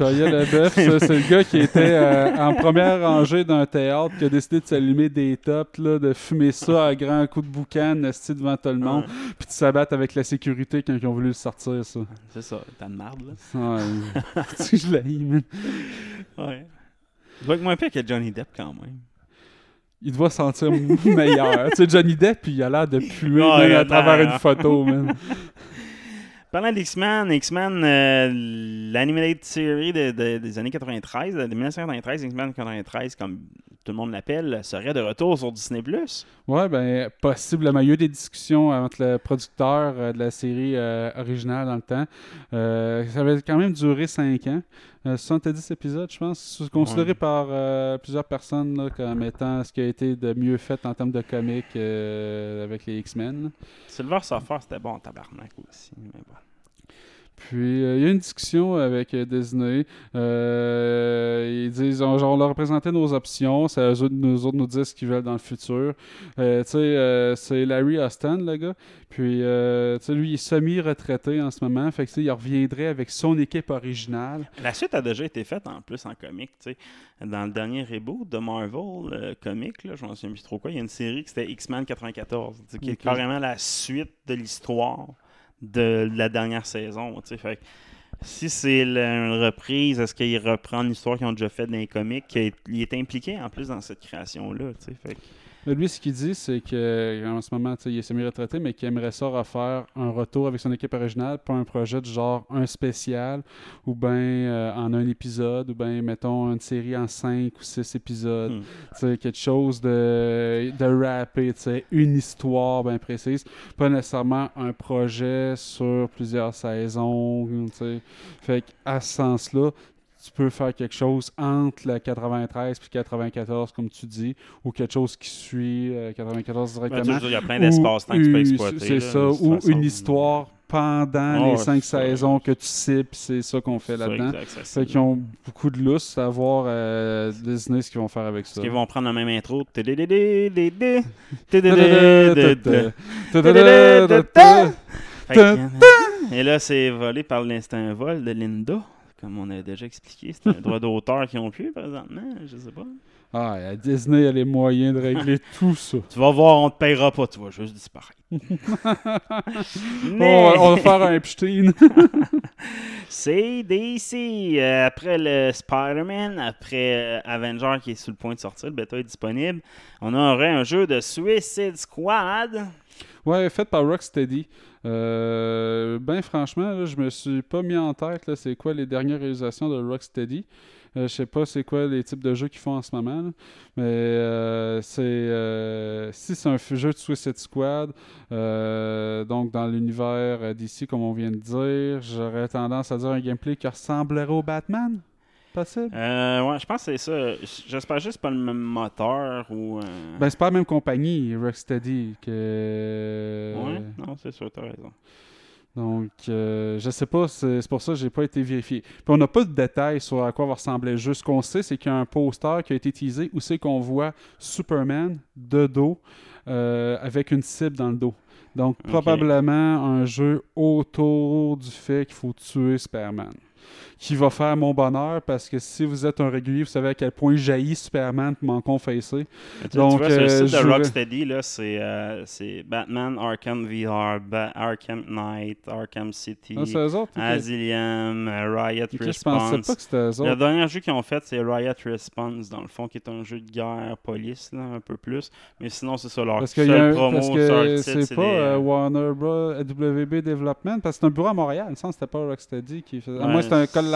LaBeouf, ça, c'est le gars qui était euh, en première rangée d'un théâtre, qui a décidé de s'allumer des tops, là, de fumer ça à grands coups de boucan, devant tout le monde, puis de s'abattre avec la sécurité quand ils ont voulu le sortir, ça. C'est ça, t'as de marde, là. Ouais. Je l'ai. Ouais. Il doit être moins pire que Johnny Depp quand même. il doit sentir meilleur. tu sais, Johnny Depp, il a l'air de puer même à travers une photo, man. Parlant d'X-Men, X-Men, euh, l'animated series de- de- des années 93, de 1993, X-Men 93, comme tout le monde l'appelle, serait de retour sur Disney+. Ouais, ben, possiblement. Il y a eu des discussions entre le producteur euh, de la série euh, originale dans le temps. Euh, ça avait quand même duré 5 ans. Euh, 70 épisodes, je pense. Considéré Ouais. par euh, plusieurs personnes là, comme étant ce qui a été de mieux fait en termes de comics euh, avec les X-Men. Silver Surfer, c'était bon en tabarnak aussi. Mais bon. Puis euh, il y a une discussion avec euh, Disney. Euh, ils disent on, on leur présentait nos options, c'est eux autres, nous autres nous dire ce qu'ils veulent dans le futur. Tu sais, c'est Larry Austin, le gars. Puis tu sais, lui, il est semi-retraité en ce moment. Fait que tu sais, il reviendrait avec son équipe originale. La suite a déjà été faite en plus en comic, tu sais. Dans le dernier reboot de Marvel euh, comic, là, je m'en souviens plus trop quoi, il y a une série qui c'était X-Men 94, tu sais, qui est carrément la suite de l'histoire de la dernière saison. Fait si c'est une reprise, est-ce qu'il reprend une histoire qu'ils ont déjà faite dans les comics, il est impliqué en plus dans cette création-là. Fait lui, ce qu'il dit, c'est que en ce moment, il est semi-retraité, mais qu'il aimerait ça refaire un retour avec son équipe originale, pas un projet de genre un spécial, ou bien euh, en un épisode, ou bien, mettons, une série en cinq ou six épisodes. Hmm. Sais, quelque chose de, de rappé, une histoire bien précise. Pas nécessairement un projet sur plusieurs saisons, tu sais. Fait qu'à ce sens-là, tu peux faire quelque chose entre la 93 puis 94, comme tu dis, ou quelque chose qui suit euh, 94 Ben, tu directement. il y a plein d'espace-temps que tu peux exploiter. C'est ça, ou façon. une histoire pendant Oh, les cinq saisons que tu sais, puis c'est ça qu'on fait là-dedans. Fait qu'ils ont beaucoup de lousse à voir euh, Disney ce qu'ils vont faire avec ça. Qu'ils vont prendre la même intro? Et là, c'est volé par l'instinct vol de Linda. Comme on a déjà expliqué, c'est un droit d'auteur qu'ils ont plus présentement, je sais pas. Ah, à Disney a les moyens de régler tout ça. Tu vas voir, on te payera pas, tu vas juste disparaître. On, Mais on va faire un Epstein. c'est DC. Euh, après le Spider-Man, après euh, Avenger qui est sur le point de sortir, le bêta est disponible, on aurait un jeu de Suicide Squad. Ouais, fait par Rocksteady. Euh, ben franchement, là, je me suis pas mis en tête c'est quoi les dernières réalisations de Rocksteady. Euh, je sais pas c'est quoi les types de jeux qu'ils font en ce moment. Mais euh, c'est euh, si c'est un jeu de Suicide Squad, euh, donc dans l'univers d'ici, comme on vient de dire, j'aurais tendance à dire un gameplay qui ressemblerait au Batman. Possible? Euh, ouais, je pense que c'est ça. J'espère juste pas le même moteur ou. euh, Ben, c'est pas la même compagnie, Rocksteady, que. Ouais, non, c'est sûr, t'as raison. Donc, euh, je sais pas, c'est pour ça que j'ai pas été vérifié. Puis on n'a pas de détails sur à quoi va ressembler le jeu. Ce qu'on sait, c'est qu'il y a un poster qui a été teasé où c'est qu'on voit Superman de dos euh, avec une cible dans le dos. Donc, probablement un jeu autour du fait qu'il faut tuer Superman. Qui va faire mon bonheur parce que si vous êtes un régulier, vous savez à quel point jaillit Superman pour m'en confesser. Tu Donc, vois, sur le euh, site de Rocksteady, là, c'est, euh, c'est Batman, Arkham VR, Ba- Arkham Knight, Arkham City, Ah, c'est autres? Asylum, euh, Riot Ok, je pensais Response. pas que c'était eux Le dernier jeu qu'ils ont fait, c'est Riot Response, dans le fond, qui est un jeu de guerre police, là, un peu plus. Mais sinon, c'est ça, leur Parce, seul qu'il y a un- promo parce que c'est c'est pas des, euh, Warner Bros. WB Development, parce que c'est un bureau à Montréal. Il me semble que c'était pas Rocksteady qui faisait. Ouais, une c'est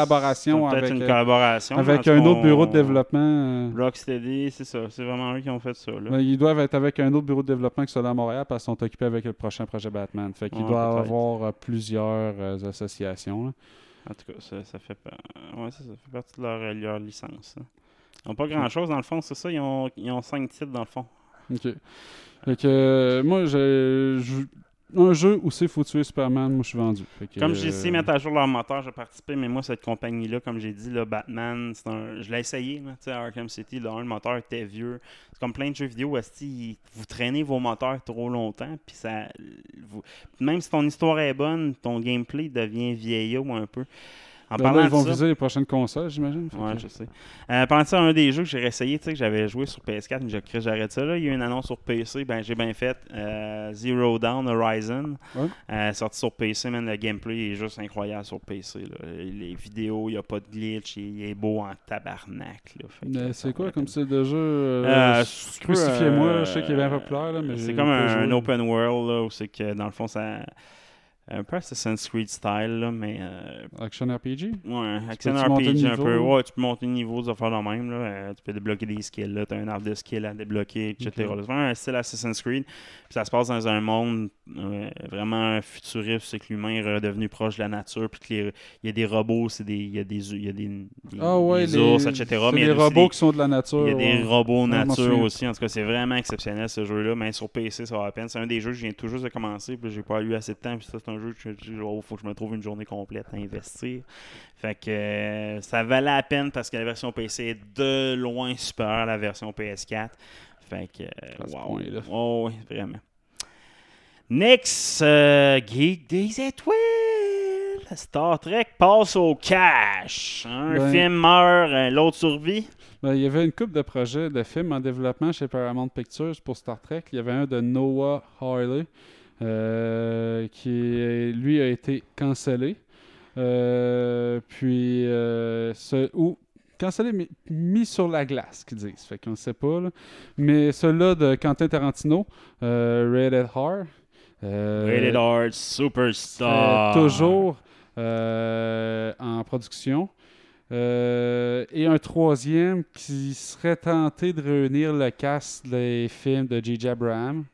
collaboration peut-être avec, une euh, collaboration. avec un autre bureau de développement. euh, Rocksteady, c'est ça. C'est vraiment eux qui ont fait ça. Là. ben, ils doivent être avec un autre bureau de développement que celui à Montréal parce qu'ils sont occupés avec le prochain projet Batman. Fait qu'il Ouais, doit peut-être. avoir euh, plusieurs euh, associations. là. En tout cas, ça, ça fait, ouais, ça, ça fait partie de leur, leur licence. là. Ils n'ont pas grand-chose dans le fond, c'est ça. Ils ont, ils ont cinq titres dans le fond. Ok. Fait que, euh, moi, je- Un jeu où c'est faut tuer Superman, moi je suis vendu. Que, Comme j'ai essayé de euh, mettre à jour leur moteur, j'ai participé, mais moi, cette compagnie-là, comme j'ai dit, là, Batman, c'est un... je l'ai essayé. là, tu sais, à Arkham City, le, un, le moteur était vieux. C'est comme plein de jeux vidéo, esti, vous traînez vos moteurs trop longtemps, puis ça. Vous... Même si ton histoire est bonne, ton gameplay devient vieillot un peu. En ben là, parlant ils vont de ça, viser les prochaines consoles, j'imagine. Ouais, que- je sais. Euh, pendant ça, un des jeux que j'ai essayé, tu sais, que j'avais joué sur PS4, mais j'ai cru que j'arrête ça. Là. Il y a eu une annonce sur PC, ben j'ai bien fait. euh, Zero Down Horizon. Ouais. Euh, sorti sur PC, man, le gameplay est juste incroyable sur PC. là. Les vidéos, il n'y a pas de glitch, il est beau en tabarnak. C'est quoi comme style de jeu euh, Crucifiez-moi, je sais qu'il est bien populaire, là, mais C'est comme un open world, là, où c'est que dans le fond, ça. Un peu Assassin's Creed style, là, mais euh, Action RPG Ouais, action RPG un peu. Ouais, tu peux monter de niveau, des affaires de même. Là. Euh, tu peux débloquer des skills. Là. Tu as un arbre de skills à débloquer, etc. Ok. C'est vraiment un style Assassin's Creed. Puis ça se passe dans un monde euh, vraiment futuriste. C'est que l'humain est redevenu proche de la nature. Puis qu'il y a des robots, c'est des, il y a des, il y a des, des- Ah ouais, des les, ours, etc. Mais il y les a aussi robots des- qui sont de la nature. il y a des robots nature aussi. En tout cas, c'est vraiment exceptionnel ce jeu-là. Mais sur PC, ça va à peine. C'est un des jeux que je viens tout juste de commencer. Puis j'ai pas eu assez de temps. Puis ça, c'est un jeu que je dis, oh, faut que je me trouve une journée complète à investir. Fait que euh, ça valait la peine parce que la version PC est de loin supérieure à la version PS4. Fait que, euh, wow. Oh, oui, vraiment. Next, euh, Geek des étoiles. Star Trek passe au cash. Un Ben- film meurt, euh, l'autre survit. Ben, il y avait une couple de projets de films en développement chez Paramount Pictures pour Star Trek. Il y avait un de Noah Harley qui, lui, a été cancellé. Euh, puis, euh, ce, ou cancellé, mais mis sur la glace, qu'ils disent. Fait qu'on ne sait pas. là. Mais celui-là de Quentin Tarantino, euh, Rated R. euh, Rated R Superstar. euh, toujours euh, en production. Euh, et un troisième qui serait tenté de réunir le cast des films de J.J. Abraham.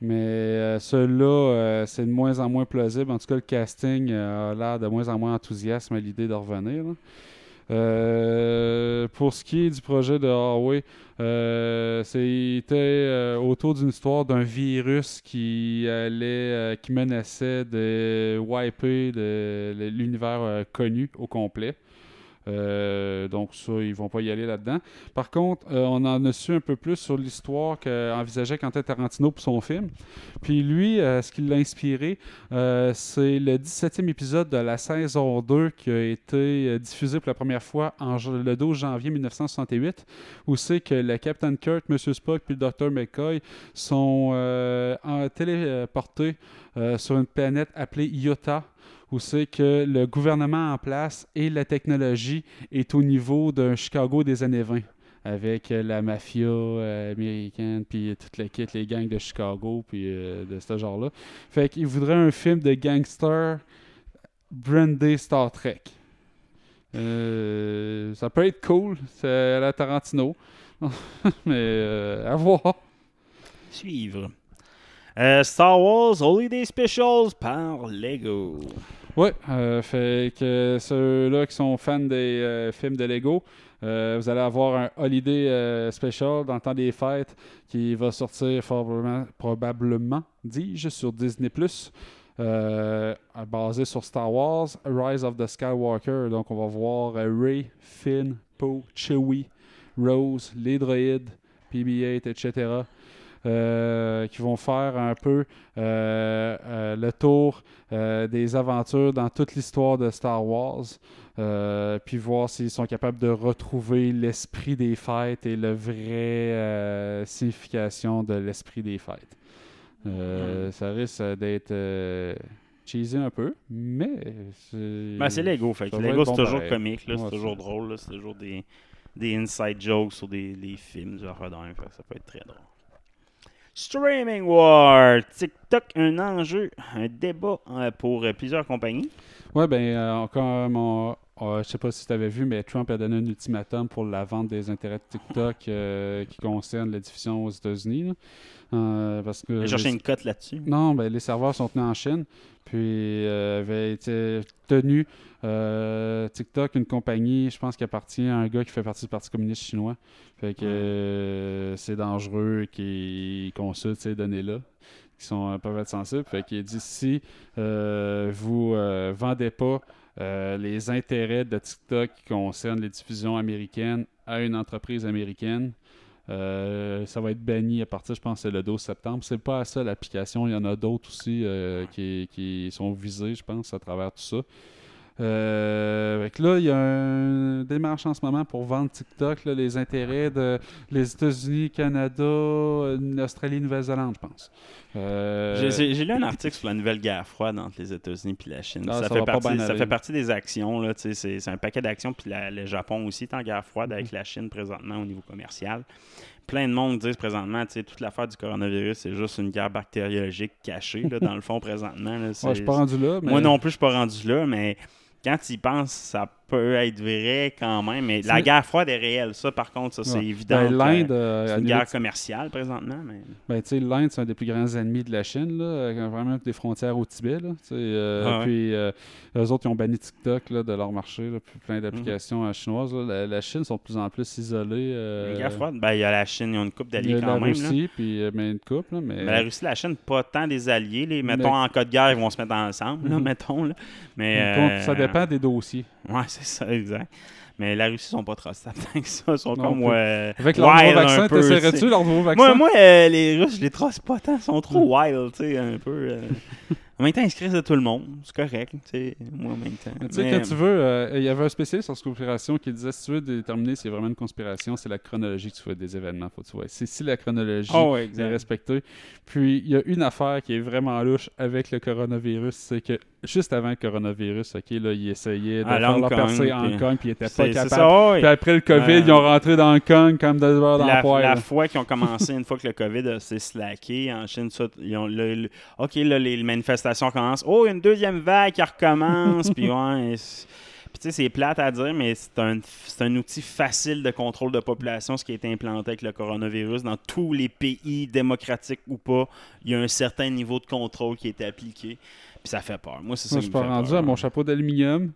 Mais euh, celui-là, euh, c'est de moins en moins plausible. En tout cas, le casting euh, a l'air de moins en moins enthousiaste à l'idée de revenir. Euh, pour ce qui est du projet de Huawei, c'était autour d'une histoire d'un virus qui allait, qui menaçait de wiper l'univers connu au complet. Euh, donc ça, ils vont pas y aller là-dedans. Par contre, euh, on en a su un peu plus sur l'histoire qu'envisageait Quentin Tarantino pour son film. Puis lui, euh, ce qui l'a inspiré, c'est le 17e épisode de la saison 2 qui a été diffusé pour la première fois le 12 janvier 1968, où c'est que le Captain Kirk, M. Spock puis le Dr. McCoy sont téléportés sur une planète appelée Iota, où c'est que le gouvernement en place et la technologie est au niveau d'un Chicago des années 20 avec euh, la mafia euh, américaine, puis toute l'équipe, les gangs de Chicago, puis euh, de ce genre-là. Fait qu'il voudrait un film de gangster brandé Star Trek. Euh, ça peut être cool, c'est la Tarantino, mais à voir. Suivre. Star Wars Holiday Specials par Lego. Ouais, euh, fait que ceux-là qui sont fans des euh, films de Lego, euh, vous allez avoir un Holiday euh, Special dans le temps des fêtes qui va sortir probablement, probablement dis-je, sur Disney+. Basé sur Star Wars, Rise of the Skywalker. Donc, on va voir Rey, Finn, Poe, Chewie, Rose, les droïdes, PB-8, etc. euh, qui vont faire un peu euh, euh, le tour des aventures dans toute l'histoire de Star Wars. Euh, puis voir s'ils sont capables de retrouver l'esprit des fêtes et la vraie euh, signification de l'esprit des fêtes. Euh, Ça risque d'être cheesy un peu, mais c'est... Ben, c'est Lego. Fait Lego, c'est bon toujours pareil. comique. Ouais, c'est toujours drôle. C'est toujours des, des inside jokes sur des, des films. Que ça peut être très drôle. Streaming War. TikTok, un enjeu, un débat euh, pour euh, plusieurs compagnies. Ouais, ben, euh, comme on- je sais pas si tu avais vu, mais Trump a donné un ultimatum pour la vente des intérêts de TikTok euh, qui concerne la diffusion aux États-Unis. Euh, parce que les- cherché une cote là-dessus. Non, ben, les serveurs sont tenus en Chine. Puis euh, avait été tenu euh, TikTok, une compagnie, je pense, qui appartient à un gars qui fait partie du Parti communiste chinois. Fait que euh, c'est dangereux qu'ils consultent ces données-là, qui sont euh, peuvent être sensibles. Fait qu'il dit si euh, vous euh, vendez pas euh, les intérêts de TikTok qui concernent les diffusions américaines à une entreprise américaine, euh, ça va être banni à partir, je pense, le 12 septembre. C'est pas à ça l'application. Il y en a d'autres aussi euh, qui, sont visés, je pense, à travers tout ça. Là, il y a un démarche en ce moment pour vendre TikTok, les intérêts de les États-Unis, Canada, Australie, Nouvelle-Zélande, je pense. Euh, J'ai- lu un article sur la nouvelle guerre froide entre les États-Unis et la Chine. Ah, ça, ça fait partie, ça fait partie des actions. C'est un paquet d'actions. Puis la- le Japon aussi est en guerre froide avec Mhm. la Chine présentement au niveau commercial. Plein de monde disent présentement, toute l'affaire du coronavirus, c'est juste une guerre bactériologique cachée, là, dans le fond, présentement. là. ouais, je C'est- suis pas rendu là, mais Moi non plus, je suis pas rendu là, mais quand tu y penses, ça peut être vrai quand même. Mais la guerre froide est réelle. Ça, par contre, ça, c'est Ouais. évident. Ben, l'Inde, euh, C'est une la guerre commerciale présentement, mais. Ben, tu sais, l'Inde, c'est un des plus grands ennemis de la Chine, là, euh, vraiment des frontières au Tibet. Là, euh, Ah ouais. Puis, euh, eux autres, ils ont banni TikTok là, de leur marché, là, puis Mhm. plein d'applications euh, chinoises. La, la Chine sont de plus en plus isolées. Une guerre froide, ben, il y a la Chine, ils ont une coupe d'alliés quand la même. Russie, puis euh, ben, une couple, là, mais... Mais la Russie, la Chine, pas tant des alliés. Les, mettons, Mais- en cas de guerre, ils vont se mettre ensemble, Mhm. mettons. Là. Mais, Donc, ça dépend des dossiers. Ouais, c'est ça, exact. Mais la Russie, ils sont pas trop stables que ça. Ils sont Non comme ouais, Avec leur nouveau wild vaccin, t'essaierais-tu leur nouveau vaccin? Moi, moi euh, les Russes, je les trace pas tant. Ils sont trop wild, tu sais, un peu. euh. En même temps, ils se crissent de tout le monde. C'est correct, tu sais. Moi, en même temps. Mais Tu sais, quand tu veux, euh, il y avait un spécialiste sur conspiration qui disait si tu veux déterminer y a vraiment une conspiration, c'est la chronologie que tu fais des événements. Faut que tu vois. C'est si la chronologie Oh, ouais, est respectée. Puis, il y a une affaire qui est vraiment louche avec le coronavirus, c'est que juste avant le coronavirus, OK, là, ils essayaient de À faire leur percée à Hong Kong, puis ils étaient pas C'est c'est capables. ça, ouais. Puis après le COVID, Euh, ils ont rentré dans Hong Kong comme de beurre dans la, le poêle. la fois qu'ils ont commencé, une fois que le COVID s'est slacké en Chine, ça, ils ont, le- le- OK, là, les manifestations Oh, il y a une deuxième vague qui recommence. puis ouais. Puis tu sais, c'est plate à dire, mais c'est un, c'est un outil facile de contrôle de population, ce qui a été implanté avec le coronavirus. Dans tous les pays, démocratiques ou pas, il y a un certain niveau de contrôle qui a été appliqué. Puis ça fait peur. Moi, c'est ça Moi, je suis pas rendu peur. à mon chapeau d'aluminium,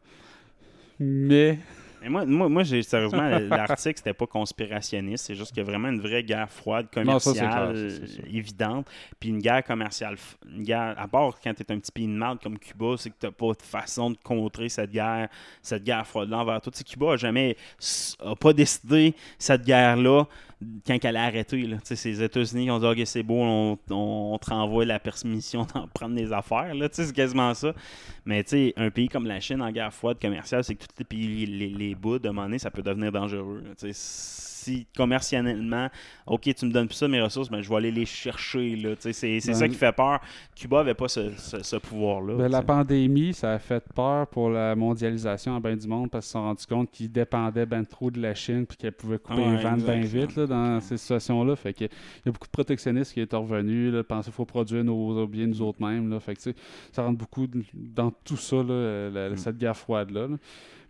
mais Mais moi, moi, moi j'ai sérieusement, l'article, c'était pas conspirationniste. C'est juste qu'il y a vraiment une vraie guerre froide Non, ça, c'est commerciale clair, ça, ça. évidente. Puis une guerre commerciale, une guerre, à part quand tu es un petit pays de marde comme Cuba, c'est que tu pas de façon de contrer cette guerre, cette guerre froide-là envers toi. Tu sais, Cuba a jamais a pas décidé cette guerre-là quand elle a arrêté. Là. Les États-Unis qui ont dit Ok, c'est beau, on, on, te renvoie la permission d'en prendre des affaires. C'est quasiment ça. Mais un pays comme la Chine en guerre froide commerciale, c'est que tous les pays, les, les bouts, de un moment donné, ça peut devenir dangereux. Si commercialement, ok, tu me donnes plus ça, mes ressources, mais je vais aller les chercher. là. C'est c'est Ben, ça qui fait peur. Cuba avait pas ce, ce- ce pouvoir-là. Ben, la pandémie, ça a fait peur pour la mondialisation en bien du monde parce qu'ils se sont rendus compte qu'ils dépendaient ben trop de la Chine puis qu'elle pouvait couper Ouais, les ventes bien vite là, dans ces situations-là. Fait que il y a beaucoup de protectionnistes qui est revenu, là, penser qu'il faut produire nos, nos biens nous autres mêmes. Là. Fait que, ça rentre beaucoup dans tout ça, là, la- Mm. cette guerre froide-là. là.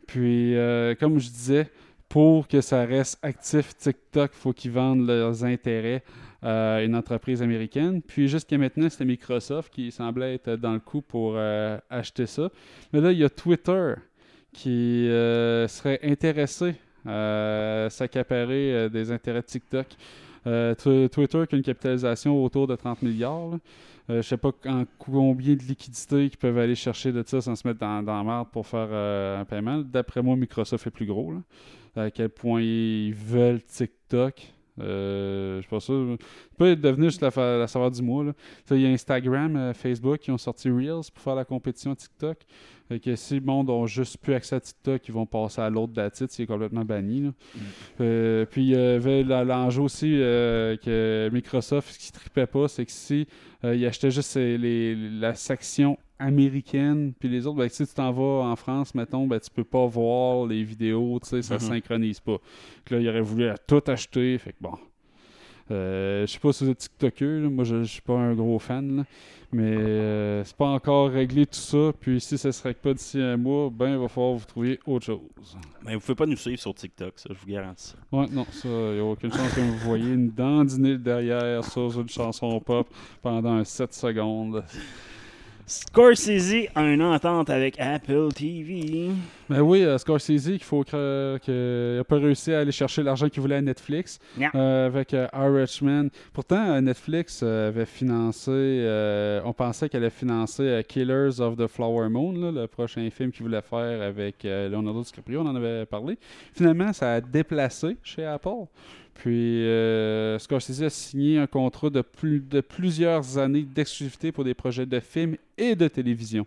Puis, euh, comme je disais, pour que ça reste actif, TikTok, faut qu'ils vendent leurs intérêts à une entreprise américaine. Puis jusqu'à maintenant, c'était Microsoft qui semblait être dans le coup pour euh, acheter ça. Mais là, il y a Twitter qui euh, serait intéressé à s'accaparer euh, des intérêts de TikTok. Euh, Tw- Twitter qui a une capitalisation autour de 30 milliards. là. Euh, je sais pas en combien de liquidités ils peuvent aller chercher de ça sans se mettre dans, la merde pour faire euh, un paiement. D'après moi, Microsoft est plus gros. À quel point ils veulent TikTok. Euh, je suis pas sûr. peut devenir juste la, la saveur du mois. Il y a Instagram, euh, Facebook qui ont sorti Reels pour faire la compétition TikTok. Fait que si le monde n'a juste plus accès à TikTok, ils vont passer à l'autre datite, c'est complètement banni. là. Euh, puis il y avait l'enjeu aussi euh, que Microsoft, ce qui tripait pas, c'est que si euh, ils achetaient juste les- la section américaine, puis les autres, ben, si tu t'en vas en France, mettons, ben, tu peux pas voir les vidéos, tu sais, ça Mhm. synchronise pas. Puis là, il aurait voulu tout acheter, fait que bon. Euh, je sais pas si vous êtes TikToker, là. moi je, je suis pas un gros fan, là. mais euh, c'est pas encore réglé tout ça. Puis si ça se règle pas d'ici un mois, ben il va falloir vous trouver autre chose. Mais vous pouvez pas nous suivre sur TikTok, ça, je vous garantis ça. Ouais, non, ça, il n'y a aucune chance que vous voyez une dandinée derrière sur une chanson pop pendant 7 secondes. Scorsese a une entente avec Apple TV. Ben oui, euh, Scorsese, qu'il faut croire qu'il n'a pas réussi à aller chercher l'argent qu'il voulait à Netflix euh, avec euh, Irishman. Pourtant, euh, Netflix avait financé, on pensait qu'elle allait financer Killers of the Flower Moon, là, le prochain film qu'il voulait faire avec Leonardo DiCaprio, on en avait parlé. Finalement, ça a déplacé chez Apple. Puis euh, Scorsese a signé un contrat de, plus, de plusieurs années d'exclusivité pour des projets de films et de télévision.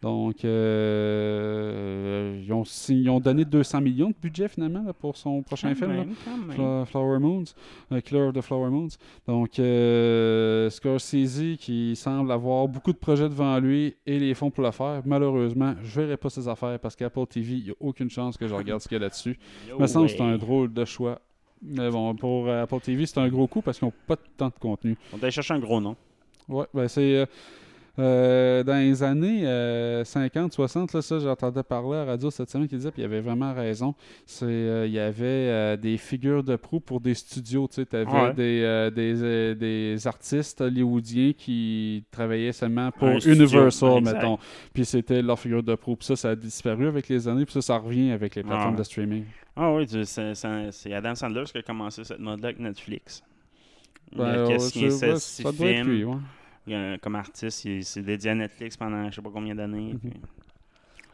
Donc, euh, ils, ont, signé- ils ont donné 200 millions de budget finalement là, pour son prochain Quand film, même, Flower Moons, Killer of the Flower Moons. Donc, euh, Scorsese qui semble avoir beaucoup de projets devant lui et les fonds pour le faire. Malheureusement, je verrai pas ses affaires parce qu'Apple TV, il n'y a aucune chance que je regarde ce qu'il y a là-dessus. Il me semble que c'est un drôle de choix. Mais bon, pour euh, Apple TV, c'est un gros coup parce qu'ils n'ont pas tant de contenu. On aller chercher un gros nom. Ouais, ben c'est. euh, euh, dans les années euh, 50, 60, là, ça, j'entendais parler à la radio cette semaine qui disait, puis il avait vraiment raison. C'est, euh, il y avait euh, des figures de proue pour des studios. Tu sais, avais Ouais. des, euh, des, euh, des artistes hollywoodiens qui travaillaient seulement pour Un Universal, mettons. Puis c'était leur figure de proue. Puis ça, ça a disparu avec les années. Puis ça, ça revient avec les plateformes ouais. de streaming. Ah oui, c'est Adam Sandler qui a commencé cette mode-là avec Netflix. Il Ben, a ouais, signé c'est- ouais, films? Comme artiste, il s'est dédié à Netflix pendant je sais pas combien d'années. Mhm. puis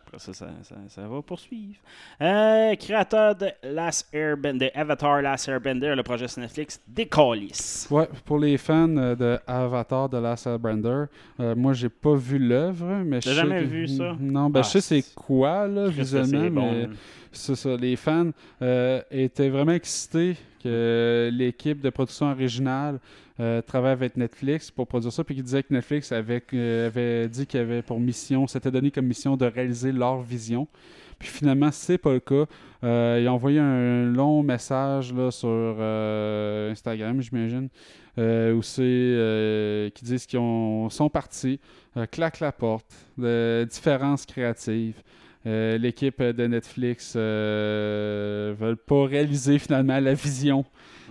Après ça, ça, ça, ça va poursuivre. Euh, créateur de Last Airbender, Avatar Last Airbender, le projet sur Netflix, Décalisse. Ouais, pour les fans euh, de Avatar de Last Airbender, euh, moi j'ai pas vu l'œuvre, mais je sais jamais vu ça? Non, ben Ah, je sais c'est quoi là visuellement, bon, mais c'est ça. Les fans euh, étaient vraiment excités que l'équipe de production originale euh, travaille avec Netflix pour produire ça, puis qu'ils disaient que Netflix avait, euh, dit qu'il avait pour mission, s'était donné comme mission de réaliser leur vision. Puis finalement, c'est pas le cas. Euh, ils ont envoyé un long message sur Instagram, j'imagine, euh, où c'est qui disent qu'ils ont- sont partis, claquent la porte, de différences créatives. Euh, L'équipe de Netflix euh, veulent pas réaliser finalement la vision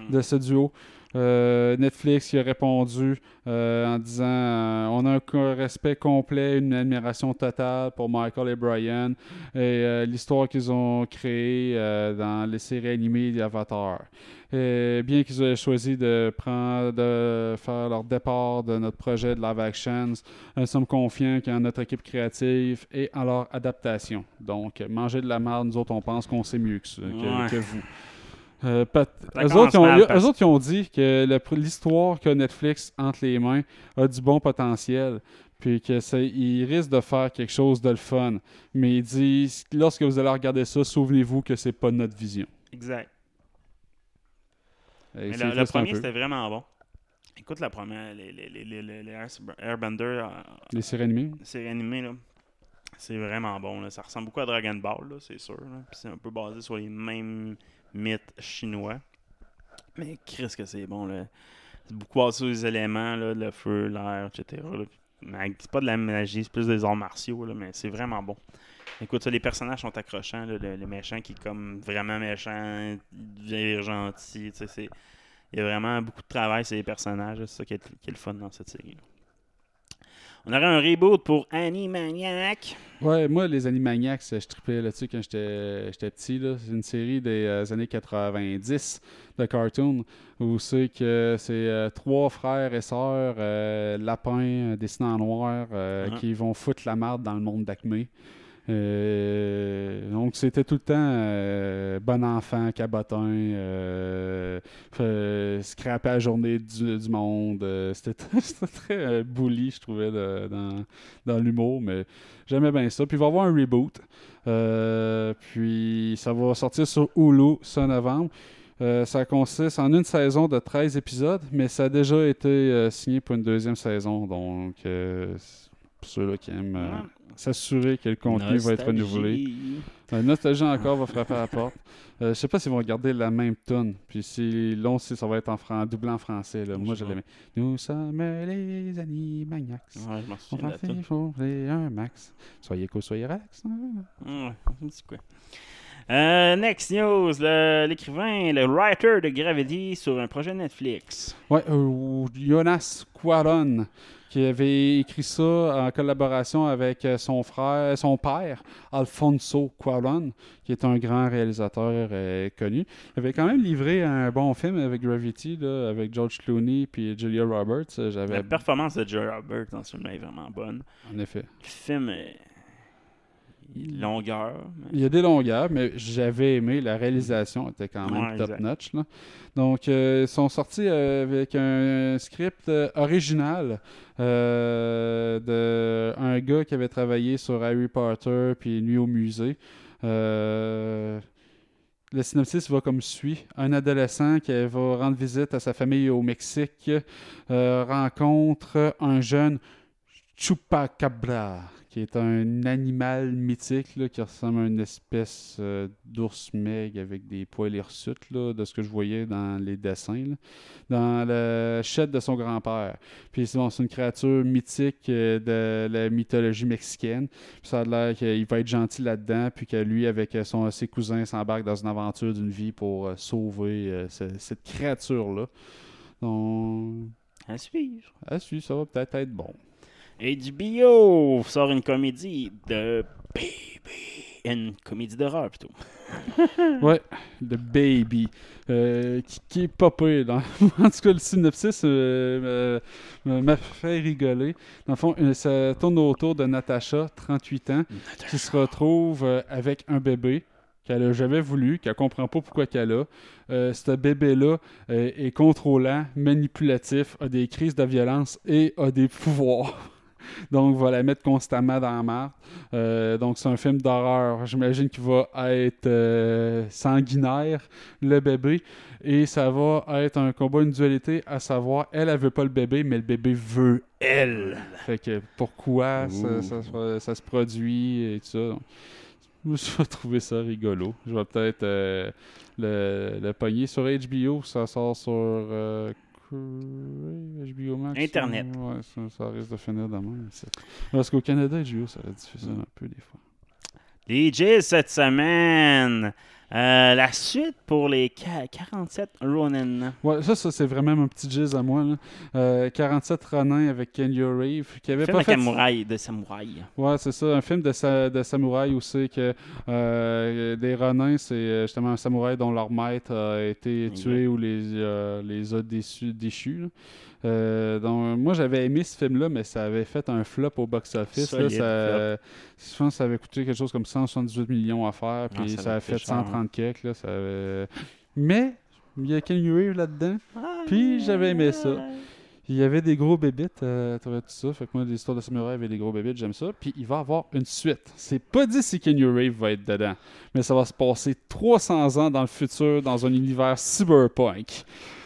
de ce duo. Euh, Netflix qui a répondu euh, en disant euh, on a un respect complet, une admiration totale pour Michael et Brian et l'histoire qu'ils ont créée dans les séries animées d'Avatar. Bien qu'ils aient choisi de prendre, de faire leur départ de notre projet de live actions, nous sommes confiants qu'en notre équipe créative et en leur adaptation. Donc, manger de la merde, nous autres, on pense qu'on sait mieux que, ça- que- Ouais. que vous. Euh, eux, autres, ont, eux autres, ils ont dit que l'histoire que Netflix entre les mains a du bon potentiel, puis que ça, ils risquent de faire quelque chose de le fun. Mais ils disent, lorsque vous allez regarder ça, souvenez-vous que c'est pas notre vision. Exact. Et Mais le, premier, c'était vraiment bon. Écoute la première, les, les, les, les, les- les Air- Airbender, euh, Les séries animées. série animée, là. C'est vraiment bon. Là. Ça ressemble beaucoup à Dragon Ball, là, c'est sûr. là. Puis c'est un peu basé sur les mêmes mythes chinois. Mais qu'est-ce que c'est bon. C'est beaucoup basé sur les éléments, là, le feu, l'air, etc. C'est pas de la magie, c'est plus des arts martiaux, là, mais c'est vraiment bon. Écoute, ça, les personnages sont accrochants. le, méchant qui est comme vraiment méchant, devient gentil. Il y a vraiment beaucoup de travail sur les personnages. C'est ça qui est le fun dans cette série. On aurait un reboot pour Animaniac. Ouais, moi, les Animaniacs, je tripais là-dessus quand j'étais petit. C'est une série des euh, années 90 de cartoon où c'est que c'est euh, trois frères et sœurs euh, lapins dessinés en noir Mhm. qui vont foutre la marde dans le monde d'Acme. Euh, donc, c'était tout le temps euh, bon enfant, cabotin, euh, fait- scraper la journée du, monde. euh, c'était très euh, bully, je trouvais, dans, dans l'humour, mais j'aimais bien ça. Puis, il va y avoir un reboot. Euh, puis, ça va sortir sur Hulu ce novembre. Euh, ça consiste en une saison de 13 épisodes, mais ça a déjà été euh, signé pour une deuxième saison. Donc, euh, pour ceux-là qui aiment euh. S'assurer que le contenu va être renouvelé. La nostalgie encore va frapper à la porte. Euh, je sais pas s'ils vont garder la même tune. Puis si long, si ça va être en fran doublé en français. Là. Moi, je l'aimais. Nous sommes les animaniacs. Ouais, je On va faire un max. Soyez co, soyez relax. Ouais, un petit quoi. Euh, next news, l'écrivain, le writer de Gravity sur un projet Netflix. Ouais, euh, Jonas Quaron, qui avait écrit ça en collaboration avec euh, son frère, son père, Alfonso Cuarón, qui est un grand réalisateur euh, connu. Il avait quand même livré un bon film avec Gravity, là, avec George Clooney puis Julia Roberts. La performance de Joe Robert dans ce film est vraiment bonne. en effet. Le film est il mais- y a des longueurs, mais j'avais aimé. La réalisation était quand même Ouais, exact. top-notch. là. Donc, euh, ils sont sortis euh, avec un script euh, original euh, de un gars qui avait travaillé sur Harry Potter puis Nuit au musée. Euh, le synopsis va comme suit. Un adolescent qui va rendre visite à sa famille au Mexique rencontre un jeune Chupacabra, qui est un animal mythique là, qui ressemble à une espèce euh, d'ours meg avec des poils hirsutes, là, de ce que je voyais dans les dessins, là, dans la chette de son grand-père. Puis c'est bon, c'est une créature mythique euh, de la mythologie mexicaine. Puis ça a l'air qu'il va être gentil là-dedans, puis que lui, avec euh, son, ses cousins, s'embarque dans une aventure d'une vie pour euh, sauver ce- cette créature-là. Donc, À suivre. à suivre, ça va peut-être être bon. HBO sort une comédie de baby. Une comédie d'horreur plutôt. Ouais, The Baby, euh, qui, qui est pas pire. Dans... en tout cas, le synopsis euh, me- m'a fait rigoler. Dans le fond, euh, ça tourne autour de Natasha, 38 ans, qui se retrouve euh, avec un bébé qu'elle a jamais voulu, qu'elle comprend pas pourquoi qu'elle a. Euh, ce bébé-là euh, est contrôlant, manipulatif, a des crises de violence et a des pouvoirs. Donc, va la mettre constamment dans la marde. Euh, donc, c'est un film d'horreur. J'imagine qu'il va être euh, sanguinaire, le bébé. Et ça va être un combat, une dualité, à savoir, elle, elle veut pas le bébé, mais le bébé veut elle. Fait que pourquoi ça, ça se- ça se produit et tout ça. Donc, je vais trouver ça rigolo. Je vais peut-être euh, le, le pogner sur HBO. Ça sort sur euh, HBO Max. Internet. Ouais, ça, ça risque de finir demain. Parce qu'au Canada, HBO, ça diffuse un peu des fois. Les Jays cette semaine. Euh, la suite pour les ca- 47 Ronin. Ouais, ça, ça c'est vraiment mon petit jizz à moi. Là. Euh, 47 Ronin avec Kenny Reeve, qui avait Film pas de fait... samouraï, de samouraï. Ouais, c'est ça, un film de, sa- de samouraï aussi que euh, des Ronins, c'est euh, justement un samouraï dont leur maître a été tué ou les, les a déçus, déchus. Euh, donc, moi, j'avais aimé ce film-là, mais ça avait fait un flop au box-office. Ça- Je pense que ça avait coûté quelque chose comme 178 millions à faire, puis Ah, ça ça, avait a fait cher, 130 quelques. Là, ça avait- Mais il y a Kenny Reeve là-dedans. Puis, j'avais aimé ça. Il y avait des gros bébites euh, à travers tout ça? Fait que moi, l'histoire de samouraï avait des gros bébites, j'aime ça. Puis il va y avoir une suite. C'est pas dit si Kenny Rave va être dedans, mais ça va se passer 300 ans dans le futur, dans un univers cyberpunk.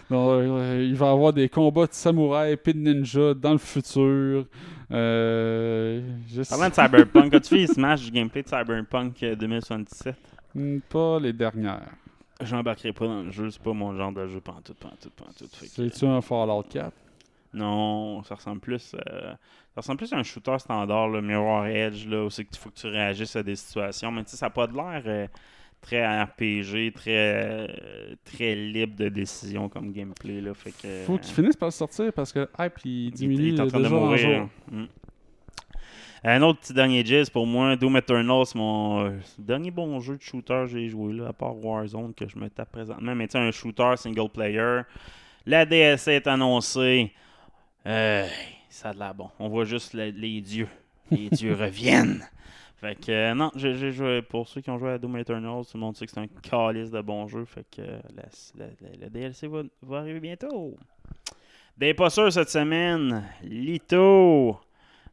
Donc, euh, il va y avoir des combats de samouraïs et de ninjas dans le futur. Euh, je sais- Parlant de Cyberpunk, as-tu vu Smash du gameplay de Cyberpunk euh, 2077? Hmm, pas les dernières. J'embarquerai pas dans le jeu, c'est pas mon genre de jeu pantoute, pantoute, pantoute. C'est-tu un Fallout 4? non, ça ressemble plus euh, ça ressemble plus à un shooter standard, le Mirror Edge, là, où c'est qu'il faut que tu réagisses à des situations. Mais tu sais, ça n'a pas de l'air euh, très RPG, très, euh, très libre de décision comme gameplay. Là, fait que, Faut qu'il finisse par le sortir parce que hype il diminue il est en train de mourir. Mm. Un autre petit dernier jazz pour moi, Doom Eternal, c'est mon euh, dernier bon jeu de shooter que j'ai joué, là, à part Warzone que je me tape présentement. Mais tu un shooter single player. La DLC est annoncée. Euh, ça a de l'air bon. On voit juste le- les dieux. Les dieux reviennent. Fait que, euh, non, j'ai j'ai joué. Pour ceux qui ont joué à Doom Eternal, tout le monde sait que c'est un calice de bons jeux. Fait que euh, la- la- la- le DLC va, va arriver bientôt. Des pas sûrs cette semaine. Lito.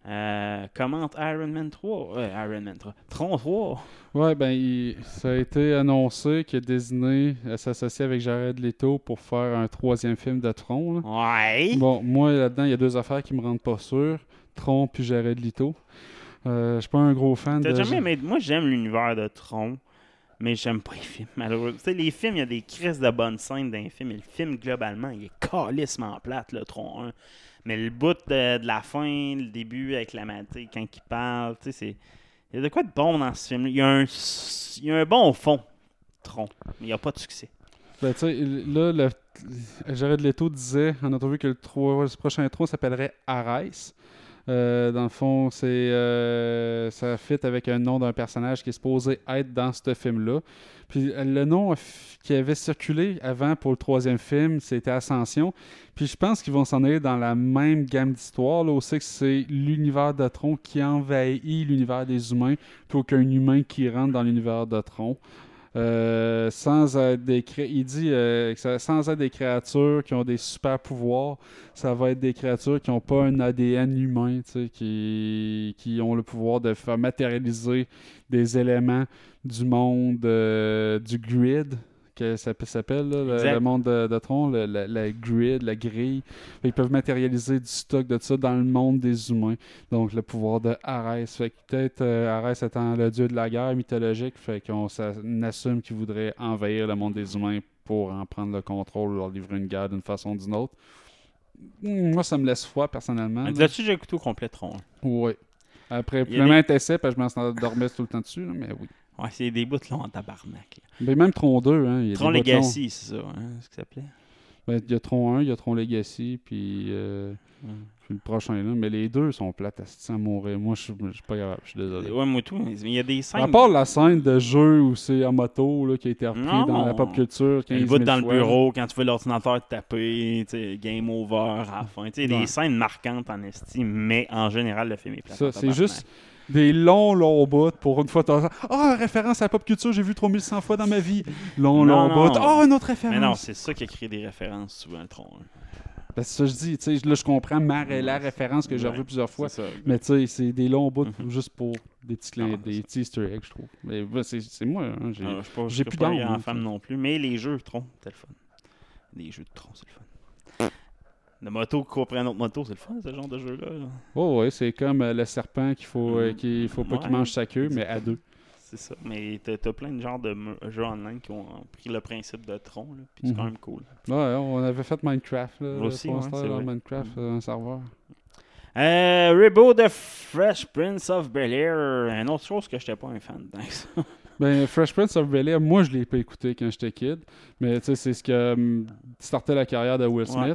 Euh, commente Iron Man 3. Ouais, Iron Man 3. Tron 3. Ouais, ben, il- ça a été annoncé que Disney euh, s'associe avec Jared Leto pour faire un troisième film de Tron. là. Ouais. Bon, moi, là-dedans, il y a deux affaires qui me rendent pas sûr. Tron puis Jared Leto. Euh, je suis pas un gros fan de... jamais aimé- Moi, j'aime l'univers de Tron, mais j'aime pas les films, malheureusement. Les films, il y a des crises de bonnes scènes dans les films, mais le film, globalement, il est calissement plate, le Tron 1. Mais le bout de, de la fin, le début avec la maté, quand il parle, tu sais, c'est. Il y a de quoi de bon dans ce film Il y a un, il y a un bon fond, Tron, mais il n'y a pas de succès. Ben, tu sais, là, le... Jared Leto disait en entrevue que le prochain Tron s'appellerait Ares. Euh, dans le fond, c'est euh, ça fit avec un nom d'un personnage qui est supposé être dans ce film-là. Puis euh, le nom qui avait circulé avant pour le troisième film, c'était Ascension. Puis je pense qu'ils vont s'en aller dans la même gamme d'histoires. Là, aussi que c'est l'univers de Tron qui envahit l'univers des humains, puis aucun humain qui rentre dans l'univers de Tron. Euh, sans être des il dit euh, sans être des créatures qui ont des super pouvoirs, ça va être des créatures qui n'ont pas un ADN humain, qui, qui ont le pouvoir de faire matérialiser des éléments du monde euh, du grid, que ça s'appelle, le, le monde de, de Tron, le- la, la grid, la grille. Ils peuvent matérialiser du stock de ça dans le monde des humains. Donc le pouvoir de Arès. Fait que peut-être euh, Arès étant le dieu de la guerre mythologique, fait qu'on assume qu'il voudrait envahir le monde des humains pour en prendre le contrôle, leur livrer une guerre d'une façon ou d'une autre. Moi, ça me laisse froid personnellement. Là-dessus, j'ai écouté au complet Tron. Oui. Après, a plein des... essai, parce que je m'endormais tout le temps dessus, là, mais oui. Ouais, c'est des bouts longs en tabarnak. là. Mais même Tron 2, hein, il y a Tron des. Legacy, c'est ça, hein, ce que ça s'appelait. Ben, il y a Tron 1, il y a Tron Legacy, puis, euh, Mm. puis le prochain là. Mais les deux sont plates à mourir. Moi, je suis pas grave, je suis désolé. Ouais, moi tout. Mais il y a des scènes. À part la scène de jeu où c'est en moto là, qui a été repris Non. dans la pop culture 15 Le 000 bout dans le bureau, quand tu vois l'ordinateur te taper, game over à la fin. Tu sais, Ouais. des scènes marquantes en estime, mais en général, le film est plat. Ça, c'est juste des longs, longs bouts pour une fois. Ah, référence à la pop culture, j'ai vu 3100 fois dans ma vie. Long, Non, long non. bout. Ah, une autre référence. Mais non, c'est ça qui a créé des références souvent, le tronc. Ben, c'est ça que je dis. tu sais, Là, je comprends ma, la référence que j'ai revue plusieurs fois. Mais tu sais, c'est des longs bouts Mhm. juste pour des petits, Non, des petits easter eggs, je trouve. Mais ben, c'est moi. hein, j'ai- Ah, je suis pas, plus plus grand hein, ça. non plus, mais les jeux Tron, c'est le fun. Les jeux de Tron, c'est le fun. La moto qui après une autre moto, c'est le fun, ce genre de jeu-là. là. Oh, ouais, c'est comme euh, le serpent qu'il faut, euh, Mhm. qu'il faut pas qu'il mange sa queue, mais à deux. C'est ça. Mais t'as t'as plein de genres de jeux online qui ont pris le principe de Tron, là, puis c'est Mhm. quand même cool. Ouais, on avait fait Minecraft. Là, aussi, ouais, c'est vrai. Minecraft, Mhm. euh, un serveur. Euh, Reboot de Fresh Prince of Bel-Air. Une autre chose que j'étais pas un fan de ça. Ben, Fresh Prince of Bel-Air, moi, je l'ai pas écouté quand j'étais kid. Mais tu sais, c'est ce qui a hum, starté la carrière de Will Ouais.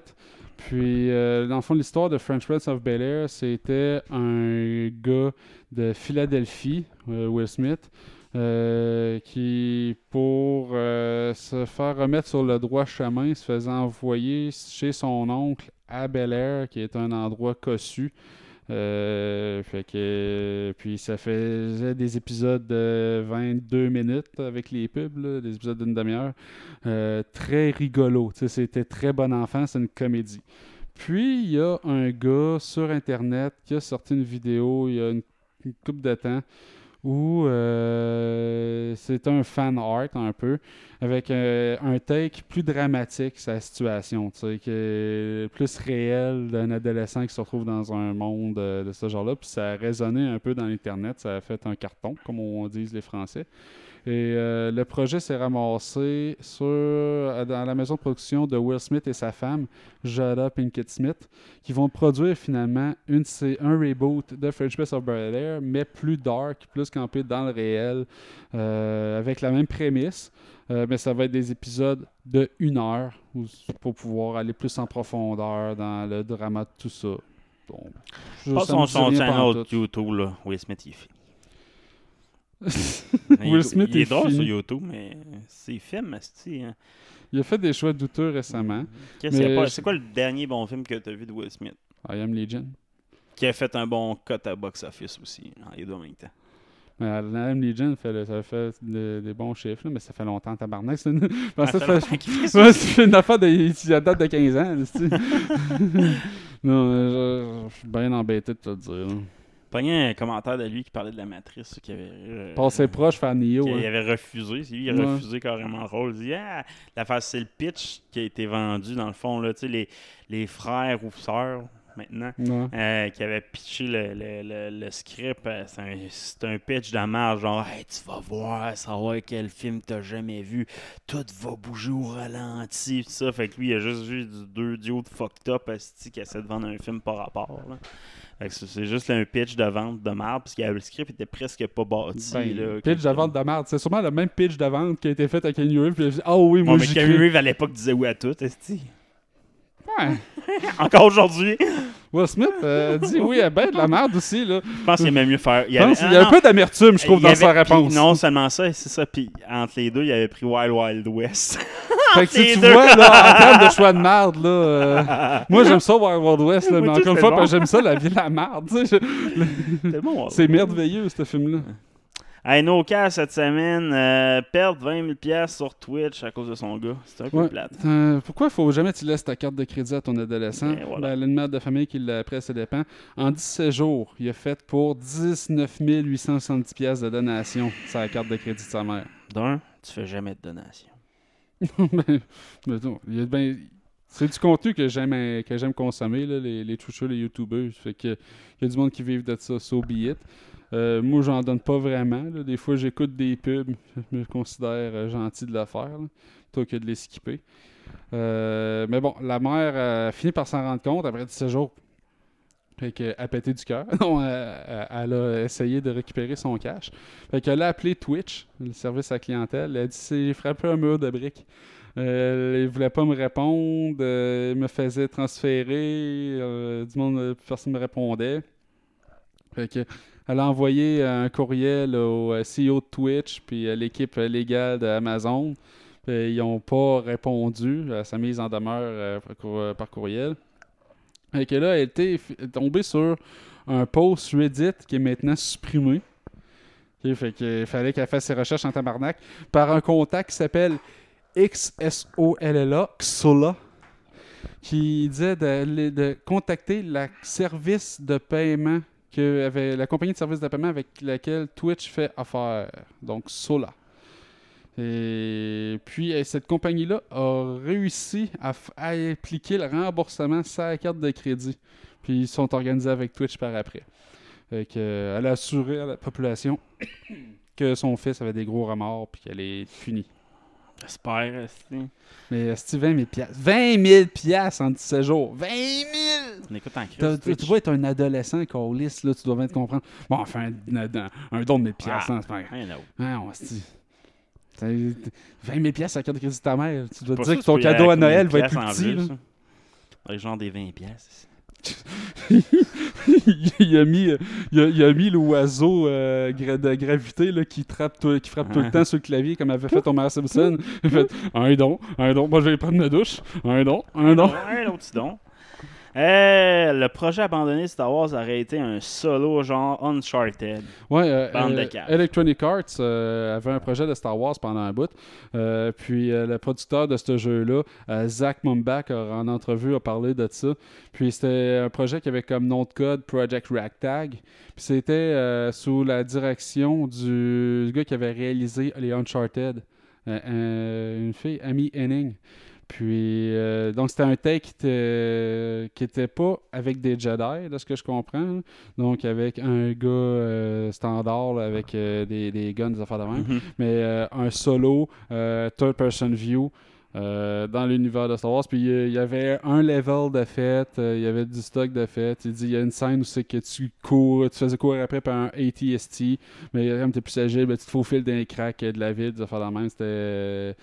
Puis, euh, dans le fond, l'histoire de Fresh Prince of Bel-Air, c'était un gars de Philadelphie, euh, Will Smith, euh, qui, pour se faire remettre sur le droit chemin, se faisait envoyer chez son oncle à Bel-Air, qui est un endroit cossu. Euh, fait que puis ça faisait des épisodes de 22 minutes avec les pubs, des épisodes d'une demi-heure. Euh, très rigolo. C'était très bon enfant, c'est une comédie. Puis il y a un gars sur internet qui a sorti une vidéo il y a une, une couple de temps où euh, c'est un fan art un peu, avec euh, un take plus dramatique la situation, est plus réel d'un adolescent qui se retrouve dans un monde euh, de ce genre-là. Puis ça a résonné un peu dans l'Internet, ça a fait un carton, comme on dit les Français. Et euh, le projet s'est ramassé sur, euh, dans la maison de production de Will Smith et sa femme, Jada Pinkett Smith, qui vont produire finalement une, un reboot de French Prince of Bel-Air, mais plus dark, plus campé dans le réel, euh, avec la même prémisse. Euh, mais ça va être des épisodes de une heure pour pouvoir aller plus en profondeur dans le drama de tout ça. Donc, je- rien channel pantoute. YouTube, là. Will Smith, il fini. Will il, Smith il est, est drôle sur YouTube, mais ses films, c'est. Hein. Il a fait des choix douteux récemment. Je- C'est quoi le dernier bon film que tu as vu de Will Smith? I Am Legion. Qui a fait un bon cut à box-office aussi, en les deux en même temps. Mais Adam Legion fait, le- ça fait de- des bons chiffres, là, mais ça fait longtemps, tabarnak. C'est une... Ça que fait fait Ouais, c'est une affaire de, date de 15 ans. c'est- non, euh, je, je suis bien embêté de te le dire. là. Pogné un commentaire de lui qui parlait de la matrice, qui avait. euh, Passé proche, faire Neo. qui hein. avait refusé. C'est lui, il a Ouais. refusé carrément le rôle. Il dit Ah, l'affaire, c'est le pitch qui a été vendu, dans le fond, là, tu sais, les, les frères ou sœurs, maintenant. Euh, qui avait pitché le, le- le- le script. euh, C'est un, un pitch de merde, genre hey, tu vas voir, savoir quel film t'as jamais vu, tout va bouger au ralenti, tout ça. Fait que lui, il a juste vu du- deux duos de fucked up qui essaient de vendre un film par rapport. là. C'est juste un pitch de vente de merde, parce que le script était presque pas bâti. Ben, là, pitch de vente de merde. C'est sûrement le même pitch de vente qui a été fait à Kenny Reeves. Puis Ah oui, moi Ouais, mais Kenny. Reeves à l'époque disait oui à tout, esti. Ouais. Encore aujourd'hui, Will Smith euh, dit oui à ben de la merde aussi. Là. je pense qu'il aimait mieux faire. Il avait- y a ah, un peu d'amertume, je trouve, Il dans avait sa réponse. non seulement ça, c'est ça. Puis entre les deux, il avait pris Wild Wild West. Fait que si tu deux. vois, là, en termes de choix de merde, là, euh, moi j'aime ça Wild Wild West, là, mais encore une fois, bon. j'aime ça la vie de la merde. C'est merveilleux, ce film-là. Hey, No Cash cette semaine, euh, perdre 20 000 piastres sur Twitch à cause de son gars. C'est un peu Ouais. plate. Euh, pourquoi il faut jamais tu laisses ta carte de crédit à ton adolescent? Ben, voilà. Ben, une mère de famille qui l'a après, ça dépend. En 17 jours, il a fait pour 19 870 pièces de donation sur la carte de crédit de sa mère. D'un, tu fais jamais de donation. Ben, ben, c'est du contenu que j'aime que j'aime consommer, là, les, les Twitchers, les YouTubers. Fait que il y a du monde qui vivent de ça, so be it. Euh, moi, j'en donne pas vraiment. Des fois, j'écoute des pubs. Je me considère euh, gentil de le faire, plutôt que de les skipper. Euh, mais bon, la mère a fini par s'en rendre compte après 17 jours. Fait qu'elle a pété du cœur. Elle, a essayé de récupérer son cash. Fait qu'elle a appelé Twitch, le service à clientèle. Elle a dit c'est- j'ai frappé un mur de briques. Euh, il voulait pas me répondre. il me faisait transférer. euh, du monde, personne ne me répondait. Fait elle a envoyé un courriel au euh, CEO de Twitch puis à l'équipe euh, légale d'Amazon. Ils n'ont pas répondu à sa mise en demeure euh, par cour- euh, par courriel. Fait que là, elle était tombée sur un post Reddit qui est maintenant supprimé. Ok, fait qu'il fallait qu'elle fasse ses recherches en tabarnak par un contact qui s'appelle XSOLLA, XOLA, qui disait de, de contacter la service de paiement que avait la compagnie de service de paiement avec laquelle Twitch fait affaire, donc Sola. Et puis euh, cette compagnie-là a réussi à, appliquer le remboursement la carte de crédit. Puis ils sont organisés avec Twitch par après. Euh, elle a assuré à la population que son fils avait des gros remords puis qu'elle est punie. J'espère. esti. Mais c'est 20 000 piastres. 20 000 piastres en 17 jours. 20 000! On écoute en crise. Tu dois être un adolescent, Carlis, là, tu dois bien te comprendre. Bon, enfin, un, un- don de 1000 piastres, Ah. hein, c'est pas grave. I know. Ah, on se dit. T'as- 20 000 piastres à carte de crédit de ta mère. Tu dois te dire que ton cadeau à Noël va être plus petit. Avec genre des 20 pièces. il, a mis, il, a, il a mis l'oiseau euh, de gravité là, qui, trappe tout- qui frappe tout le temps sur le clavier comme avait fait Homer Simpson. Il a fait un don, un don. Moi, je vais prendre ma douche. Un don, un don. Un petit don. Euh, le projet abandonné de Star Wars aurait été un solo genre Uncharted. Ouais, euh, Bande de euh. Electronic Arts euh, avait un projet de Star Wars pendant un bout. Puis le producteur de ce jeu-là, Zach Mumbach, en entrevue, a parlé de ça. Puis c'était un projet qui avait comme nom de code Project Ragtag. Puis c'était sous la direction du gars qui avait réalisé les Uncharted, une fille, Amy Henning. Puis, euh, donc, c'était un take qui était, qui était pas avec des Jedi, de ce que je comprends. là. Donc, avec un gars euh, standard, là, avec euh, des, des guns, des affaires de même. Mhm. Mais un solo, third-person view, dans l'univers de Star Wars. Puis, il y avait un level de fête, il y avait du stock de fête. Il dit, il y a une scène où c'est que tu cours, tu faisais courir après par un ATST, mais comme tu es plus agile, ben, tu te faufiles d'un crack de la ville, des affaires de même. C'était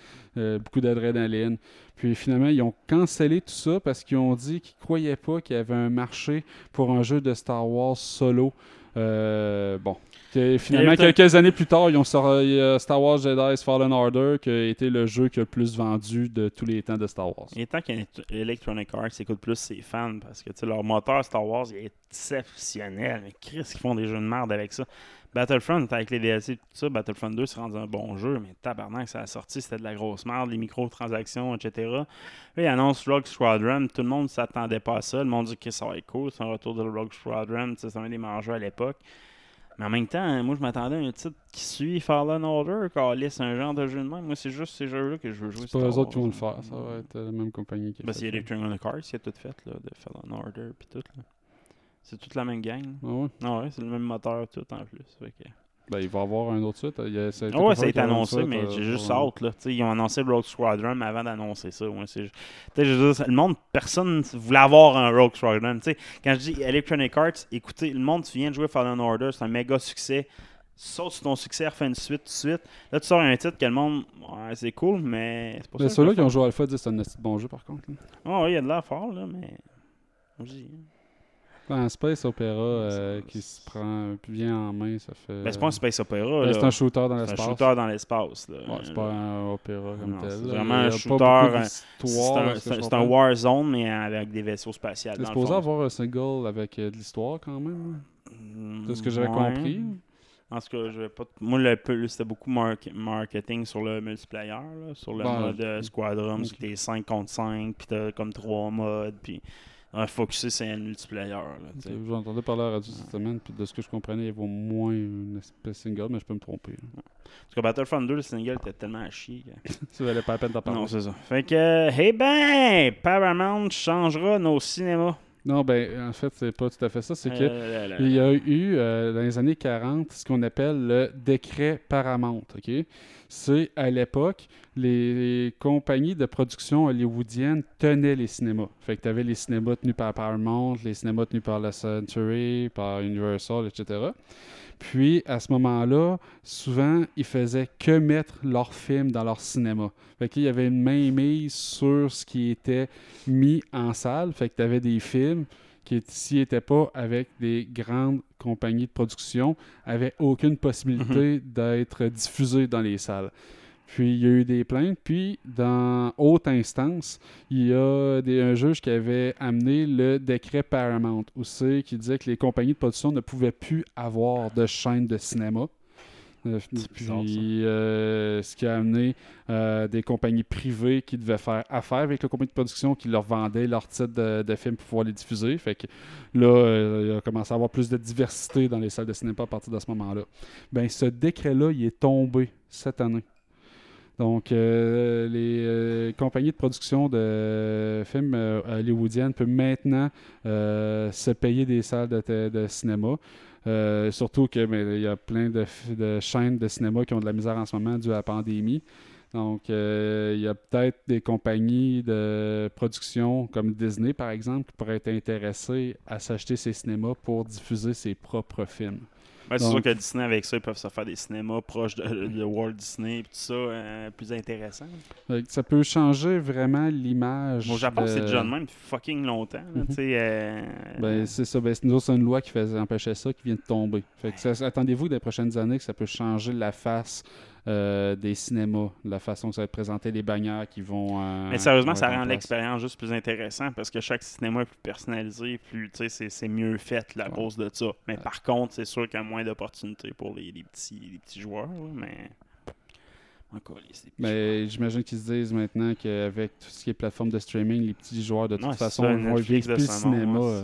beaucoup d'adrénaline. Puis finalement, ils ont cancellé tout ça parce qu'ils ont dit qu'ils croyaient pas qu'il y avait un marché pour un jeu de Star Wars solo. Euh, bon. Que finalement, quelques années plus tard, ils ont sorti euh, Star Wars Jedi Fallen Order, qui a été le jeu qui a le plus vendu de tous les temps de Star Wars. Il est temps qu'Electronic Arts écoute plus ses fans parce que leur moteur Star Wars il est exceptionnel. Mais Chris, ils font des jeux de merde avec ça. Battlefront, avec les DLC et tout ça, Battlefront 2 s'est rendu un bon jeu, mais tabarnak, ça a sorti, c'était de la grosse merde, les microtransactions, etc. Là, il annonce Rogue Squadron, tout le monde s'attendait pas à ça. Le monde dit que ça va être cool, c'est un retour de Rogue Squadron, c'est un des mangeurs à l'époque. Mais en même temps, moi je m'attendais à un titre qui suit Fallen Order, c'est un genre de jeu de même. Moi c'est juste ces jeux-là que je veux jouer. C'est pas eux autres qui vont le faire, ça va être la même compagnie qui Ben, c'est Electronic Arts qui a tout fait, là, de Fallen Order puis tout. Là. C'est toute la même gang. Ah ouais? Ah ouais, c'est le même moteur tout en plus. Fait que... Ben, il va y avoir un autre suite. Il y a, ça a été Ah ouais, ça a été annoncé, suite, mais euh, j'ai juste pour- hâte. Là. Ils ont annoncé Rogue Squadron avant d'annoncer ça. Ouais, le monde, personne voulait avoir un Rogue Squadron. T'sais, quand je dis Electronic Arts, écoutez, le monde, tu viens de jouer Fallen Order, c'est un méga succès. Saute sur ton succès, refais une suite tout de suite. Là, tu sors un titre que le monde, ouais, c'est cool, mais c'est pas Mais ça. ceux-là qui ont joué à Alpha disent que c'est un bon jeu par contre. là. Ah ouais, il y a de l'air fort, là, mais. Un Space Opera euh, qui se prend bien en main, ça fait. Ben, c'est pas un Space Opera. Ben, c'est un shooter dans C'est un l'espace. shooter dans l'espace. Ouais, c'est pas un opéra comme Non, tel. c'est vraiment un shooter, euh, C'est un, c'est un- c'est. Warzone, mais avec des vaisseaux spatials. C'est supposé avoir un single avec euh, de l'histoire quand même? De ce que j'avais Ouais. compris. En tout cas, je vais pas. Moi, le, c'était beaucoup mark- marketing sur le multiplayer, là, sur le Ben, mode euh, Squadron, ok. où t'es 5 contre 5, puis t'as comme 3 modes, puis un focusé, c'est le multiplayer. Entendu parler à la radio cette semaine, puis de ce que je comprenais, il au moins une espèce de single, mais je peux me tromper. là. Parce que Battlefront 2, le single était tellement à chier. que- Ça valait pas la peine d'en parler. Non, c'est ça. Fait que, euh, hey ben, Paramount changera nos cinémas. Non, ben, en fait, c'est pas tout à fait ça. C'est que Euh. Il y a eu, euh, dans les années 40, ce qu'on appelle le décret Paramount. ok? C'est à l'époque, les, compagnies de production hollywoodiennes tenaient les cinémas. Fait que tu avais les cinémas tenus par Paramount, les cinémas tenus par la Century, par Universal, etc. Puis, à ce moment-là, souvent, ils faisaient que mettre leurs films dans leur cinéma. Fait qu'il y avait une main mise sur ce qui était mis en salle. Fait que tu avais des films qui, s'ils n'étaient pas avec des grandes compagnies de production, n'avaient aucune possibilité d'être diffusés dans les salles. Puis il y a eu des plaintes. Puis, dans haute instance, il y a des, un juge qui avait amené le décret Paramount, c'est qui disait que les compagnies de production ne pouvaient plus avoir de chaîne de cinéma. Euh, bizarre, puis, euh, ce qui a amené euh, des compagnies privées qui devaient faire affaire avec les compagnies de production qui leur vendaient leurs titres de, de films pour pouvoir les diffuser. Fait que là, euh, il a commencé à avoir plus de diversité dans les salles de cinéma à partir de ce moment-là. Ben, ce décret-là, il est tombé cette année. Donc, euh, les euh, compagnies de production de films hollywoodiennes peuvent maintenant se payer des salles de cinéma. Euh, surtout que ben, il y a plein de, chaînes de cinéma qui ont de la misère en ce moment dû à la pandémie. Donc, euh, il y a peut-être des compagnies de production comme Disney, par exemple, qui pourraient être intéressées à s'acheter ces cinémas pour diffuser ses propres films. Ouais, c'est sûr que Disney, avec ça, ils peuvent se faire des cinémas proches de, de Walt Disney et tout ça, euh, plus intéressant. Ça peut changer vraiment l'image. Au Japon, de- c'est déjà de même depuis fucking longtemps. là, euh, Ben, c'est ça. Ben, c'est une loi qui faisait, empêchait ça, qui vient de tomber. Fait que ça- attendez-vous les prochaines années que ça peut changer la face euh, des cinémas, la façon que ça va être présenté, les bannières qui vont. euh, Mais sérieusement, ça rend l'expérience juste plus intéressant parce que chaque cinéma est plus personnalisé, plus, tu sais, c'est, mieux fait là, à Ouais. cause de ça. Mais Ouais. par contre, c'est sûr qu'il y a moins d'opportunités pour les, les petits, les petits joueurs, mais... Encore, Mais j'imagine qu'ils se disent maintenant qu'avec tout ce qui est plateforme de streaming, les petits joueurs, de toute façon, ça, vont vivre plus le cinéma. euh,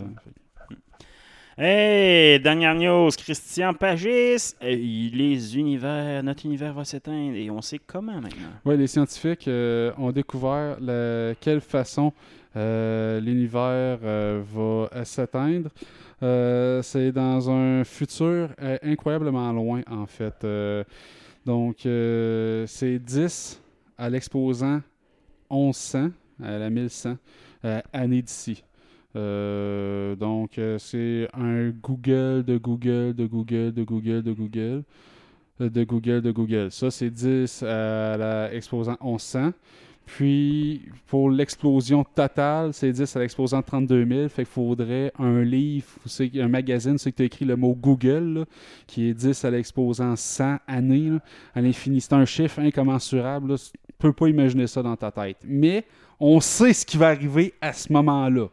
Hey, dernière news, Christian Pagis, euh, les univers, notre univers va s'éteindre et on sait comment maintenant. Oui, les scientifiques euh, ont découvert quelle façon euh, l'univers va s'atteindre. Euh, c'est dans un futur incroyablement loin, en fait. Donc, c'est 10 à l'exposant 1100, à la 1100, euh, années d'ici. Euh, donc, euh, c'est un Google de Google, de Google, de Google, de Google euh, de Google, de Google. Ça, c'est 10 à la exposant 1100. Puis, pour l'explosion totale, c'est 10 à l'exposant 32 000. Fait qu'il faudrait un livre, un magazine, c'est que tu as écrit le mot Google, qui est 10 à l'exposant 100 années, à l'infini. C'est un chiffre incommensurable. Tu peux pas imaginer ça dans ta tête. Mais on sait ce qui va arriver à ce moment-là.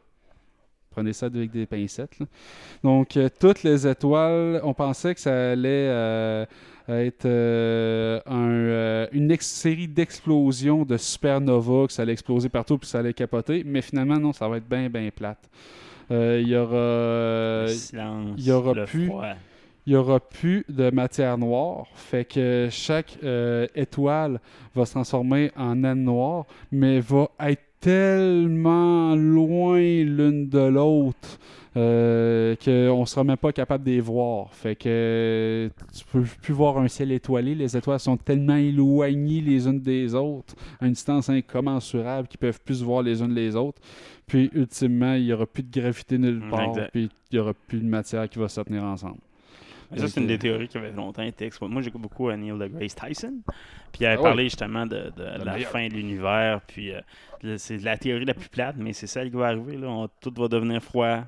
Prenez ça avec des pincettes. là. Donc, euh, toutes les étoiles, on pensait que ça allait euh, être euh, un, une série d'explosions de supernova, que ça allait exploser partout puis ça allait capoter. Mais finalement, non, ça va être bien, bien plate. Il y aura. le silence, il y aura le plus- froid. il n'y aura plus de matière noire. Fait que chaque euh, étoile va se transformer en naine noire, mais va être tellement loin l'une de l'autre euh, qu'on ne sera même pas capable de les voir. Fait que tu peux plus voir un ciel étoilé. Les étoiles sont tellement éloignées les unes des autres à une distance incommensurable qu'ils peuvent plus se voir les unes les autres. Puis ultimement, il n'y aura plus de gravité nulle part, exact. puis il n'y aura plus de matière qui va se tenir ensemble. Mais ça, c'est une des théories qui avait longtemps été exploitée. Moi, j'écoute beaucoup à Neil deGrasse Tyson. Puis il avait Ah parlé justement de, la meilleur. fin de l'univers. Puis euh, c'est la théorie la plus plate, mais c'est celle qui va arriver. Là. On- tout va devenir froid.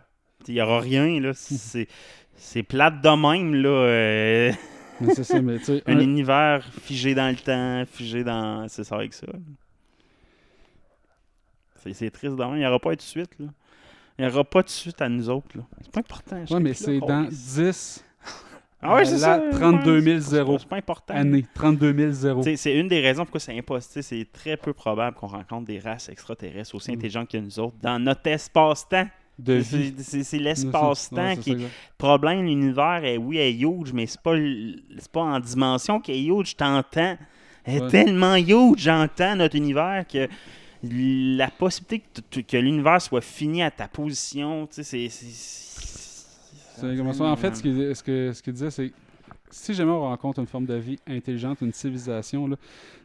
Il n'y aura rien. là. C'est plate de même. Là. euh, Mais ça, mais un un- univers figé dans le temps, figé dans. C'est ça avec ça. C'est triste de même. Il n'y aura pas de suite. Là. Il n'y aura pas de suite à nous autres. C'est pas important. sais mais c'est dans qu'on- 10 Ah ouais, c'est là, ça. 32 000 ouais, c'est-. C'est pas important. années. 32 000 zéros. T'sais, C'est une des raisons pourquoi c'est impossible. C'est très peu probable qu'on rencontre des races extraterrestres aussi Mm. intelligentes que nous autres dans notre espace-temps. C'est-. C'est c'est l'espace-temps c'est qui exact. problème. L'univers est, oui, est huge, mais c'est pas, c'est pas en dimension qu'elle est huge. Je t'entends. Elle est Ouais. tellement huge, j'entends notre univers que la possibilité que, l'univers soit fini à ta position, tu sais, c'est. C'est- C'est comme ça. En fait, ce qu'il ce que, ce disait, c'est si jamais on rencontre une forme de vie intelligente, une civilisation,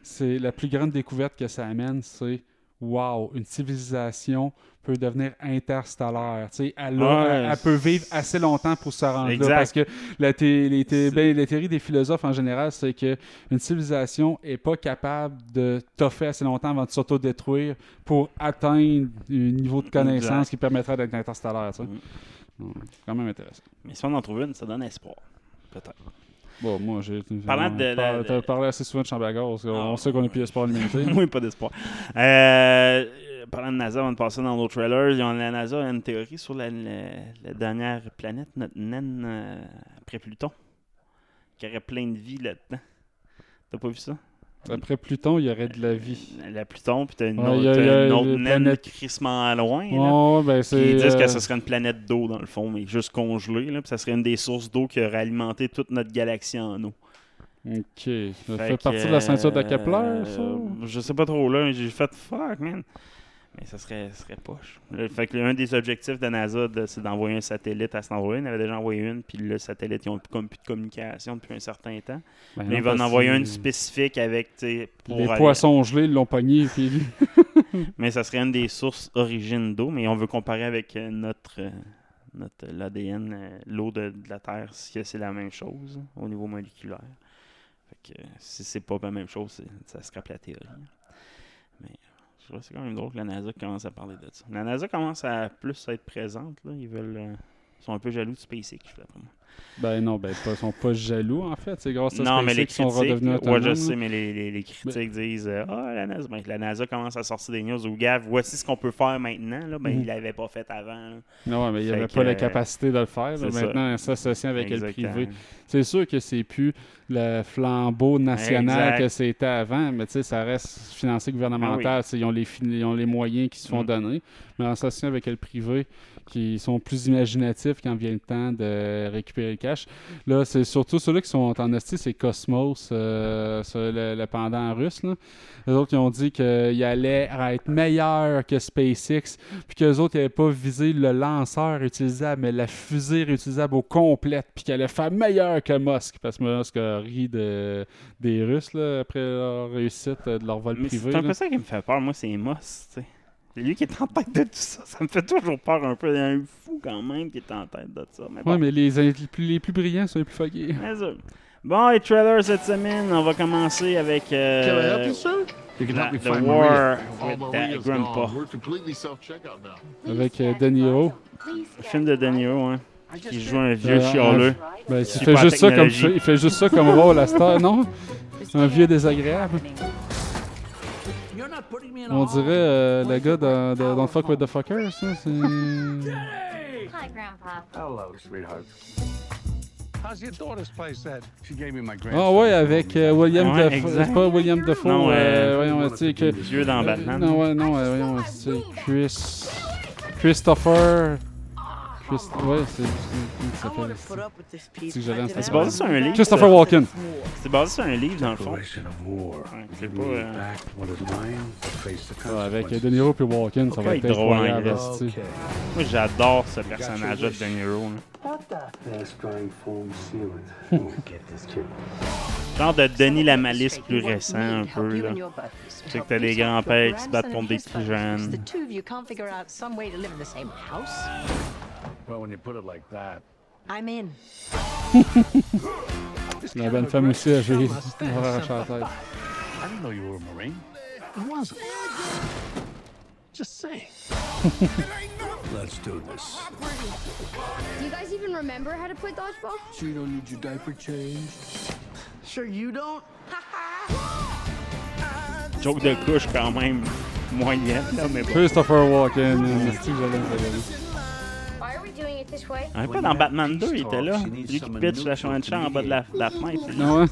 c'est la plus grande découverte que ça amène, c'est wow, une civilisation peut devenir interstellaire. Elle, a- Ouais. elle peut vivre assez longtemps pour se rendre Exact. là. Parce que la, les ben, la théorie des philosophes en général, c'est que une civilisation est pas capable de toffer assez longtemps avant de s'autodétruire pour atteindre un niveau de connaissance Exact. qui permettrait d'être interstellaire. tu c'est quand même intéressant. Mais si on en trouve une, ça donne espoir. Peut-être. Bon, moi, j'ai. Parlant on de de- T'as parlé assez souvent de chambre à gaz. On Ah. sait qu'on n'a plus d'espoir limité. Moi, pas d'espoir. Euh, parlant de NASA, avant de passer dans nos trailers, ils ont- la NASA a une théorie sur la, la- la dernière planète, notre naine euh, après Pluton, qui aurait plein de vie là-dedans. T'as pas vu ça? Après Pluton, il y aurait de la vie. La Pluton, puis t'as une Ouais, autre, a- une autre naine planète- crissement loin. là. Ben ils disent que euh, ce serait une planète d'eau, dans le fond, mais juste congelée. Là, puis ça serait une des sources d'eau qui aurait alimenté toute notre galaxie en eau. Ok. Ça fait, partie de la ceinture de Kepler, euh, ça Je sais pas trop là, j'ai fait fuck man. Mais ça serait, ça serait poche. Là, fait que un des objectifs de NASA, de- c'est d'envoyer un satellite à cet endroit. Il en avait déjà envoyé une, puis le satellite, ils ont comme plus de communication depuis un certain temps. Ben non, ils vont en envoyer une spécifique avec, pour Les aller- poissons gelés l'ont pogné. Puis... Mais ça serait une des sources origines d'eau, mais on veut comparer avec euh, notre, euh, notre l'ADN, euh, l'eau de, de la Terre, si c'est la même chose au niveau moléculaire. Fait que si c'est pas la même chose, ça scrape la théorie. Mais je c'est quand même drôle que la NASA commence à parler de ça. La NASA commence à plus être présente, là. Ils veulent. euh, ils sont un peu jaloux de SpaceX, d'après moi. Ben non, ben ils sont pas jaloux en fait. C'est grâce à Non, mais les qu'ils sont critiques, redevenus ouais, je sais, mais les, les- les critiques disent euh, Ah, la NASA, ben, la NASA commence à sortir des news où, gars, voici ce qu'on peut faire maintenant. Là. Ben, Mhm. il l'avait pas fait avant. là. Non, mais il Fait avait que, pas la euh, capacité de le faire. là. Maintenant, s'associer avec le privé. C'est sûr que c'est plus le flambeau national Exact. que c'était avant, mais tu sais, ça reste financé gouvernemental. Sais, Ils, ont les, ils ont les moyens qui se font Mm. donner. Mais en s'associant avec le privé, qui sont plus imaginatifs quand vient le temps de récupérer le cash. Là, c'est surtout ceux-là qui sont en hostie, c'est Cosmos, euh, sur le, le pendant russe. Là. Les autres, ils ont dit qu'il allait être meilleur que SpaceX, puis qu'eux autres, ils n'avaient pas visé le lanceur utilisable, mais la fusée réutilisable au complète, puis qu'il allait faire meilleur que Musk, parce que Musk a ri de, des Russes là, après leur réussite de leur vol privé. c'est un peu ça qui me fait peur, moi, c'est tu sais. C'est lui qui est en tête de tout ça. Ça me fait toujours peur un peu. Il y a un fou quand même qui est en tête de ça. Mais bon, Ouais, mais les, les plus, les plus brillants sont les plus fuckés. Bon, les trailers cette semaine, on va commencer avec Can I help euh, you, sir? You can la- help me The War Maria. with Oh, Grandpa. Avec euh, Niro. le film de Niro, hein, qui joue un vieux Euh, chialeux. Ben, il, fait juste ça comme, il fait juste ça comme rôle à Star, non? Un vieux désagréable. On dirait euh, le gars dans, de Don't Fuck With The Fuckers, ça. C'est... Hi, Grandpa. Hello, sweetheart. How's your daughter's place at? She gave me my Ah grandson. ouais, avec euh, William Ouais, Defoe. exact. C'est pas William Defoe. Non, euh, euh, voyons, tu sais que. Dans Euh, Batman. Non, ouais, non, euh, voyons, c'est Chris. Christopher. Ouais, c'est. Comment il s'appelle C'est que basé sur un livre. Christopher Walken. C'est basé sur un livre, dans le fond. Ouais, c'est pas, euh, avec. De Niro puis Walken, ça va être incroyable. Okay. Moi, j'adore ce personnage-là de De Niro. là. Fast drying foam sealant. Oh, get this kid. Genre de Denis la malice plus récent, un peu. Là. Tu sais que t'as des grands-pères qui se battent contre des plus jeunes. Well, when you put it like that. I'm in. La bonne femme aussi a joué. On va arracher la tête. I didn't know you were a Marine. I wasn't. Just saying. Let's do this. Do you guys even remember how to play dodgeball? So you don't need your diaper changed? Sure you don't? Joke de couche quand même moyenne, là, mais bon. Christopher Walken. esti que j'allais me regarder. Why are we doing it this way? Ah, Un peu dans Batman 2, il était là. Lui qui pitch la Chouancha en bas de la, la fenêtre. lui. Non, hein?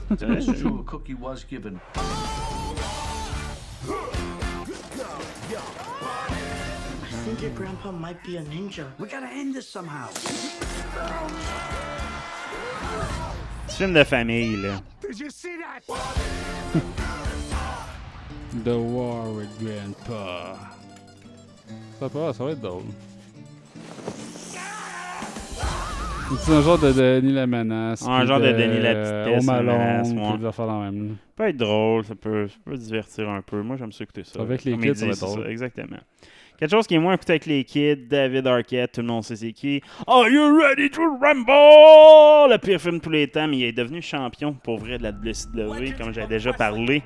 Think your grandpa might be a ninja. We gotta end this somehow. Petit film de famille, là. Did you see that? The War with Grandpa. Ça va, ça va être drôle. C'est un genre de Denis la menace. Un genre de Denis la euh, petitesse, Alone, menace, affaires dans la même. Ça peut être drôle, ça peut, ça peut divertir un peu. Moi, j'aime ça écouter ça. Avec les kids, ça va être c'est drôle. exactement. Quelque chose qui est moins écouté avec les kids, David Arquette, tout le monde sait c'est qui. Are you ready to rumble? Le pire film de tous les temps, mais il est devenu champion pour vrai de la WCW, comme j'ai déjà parlé.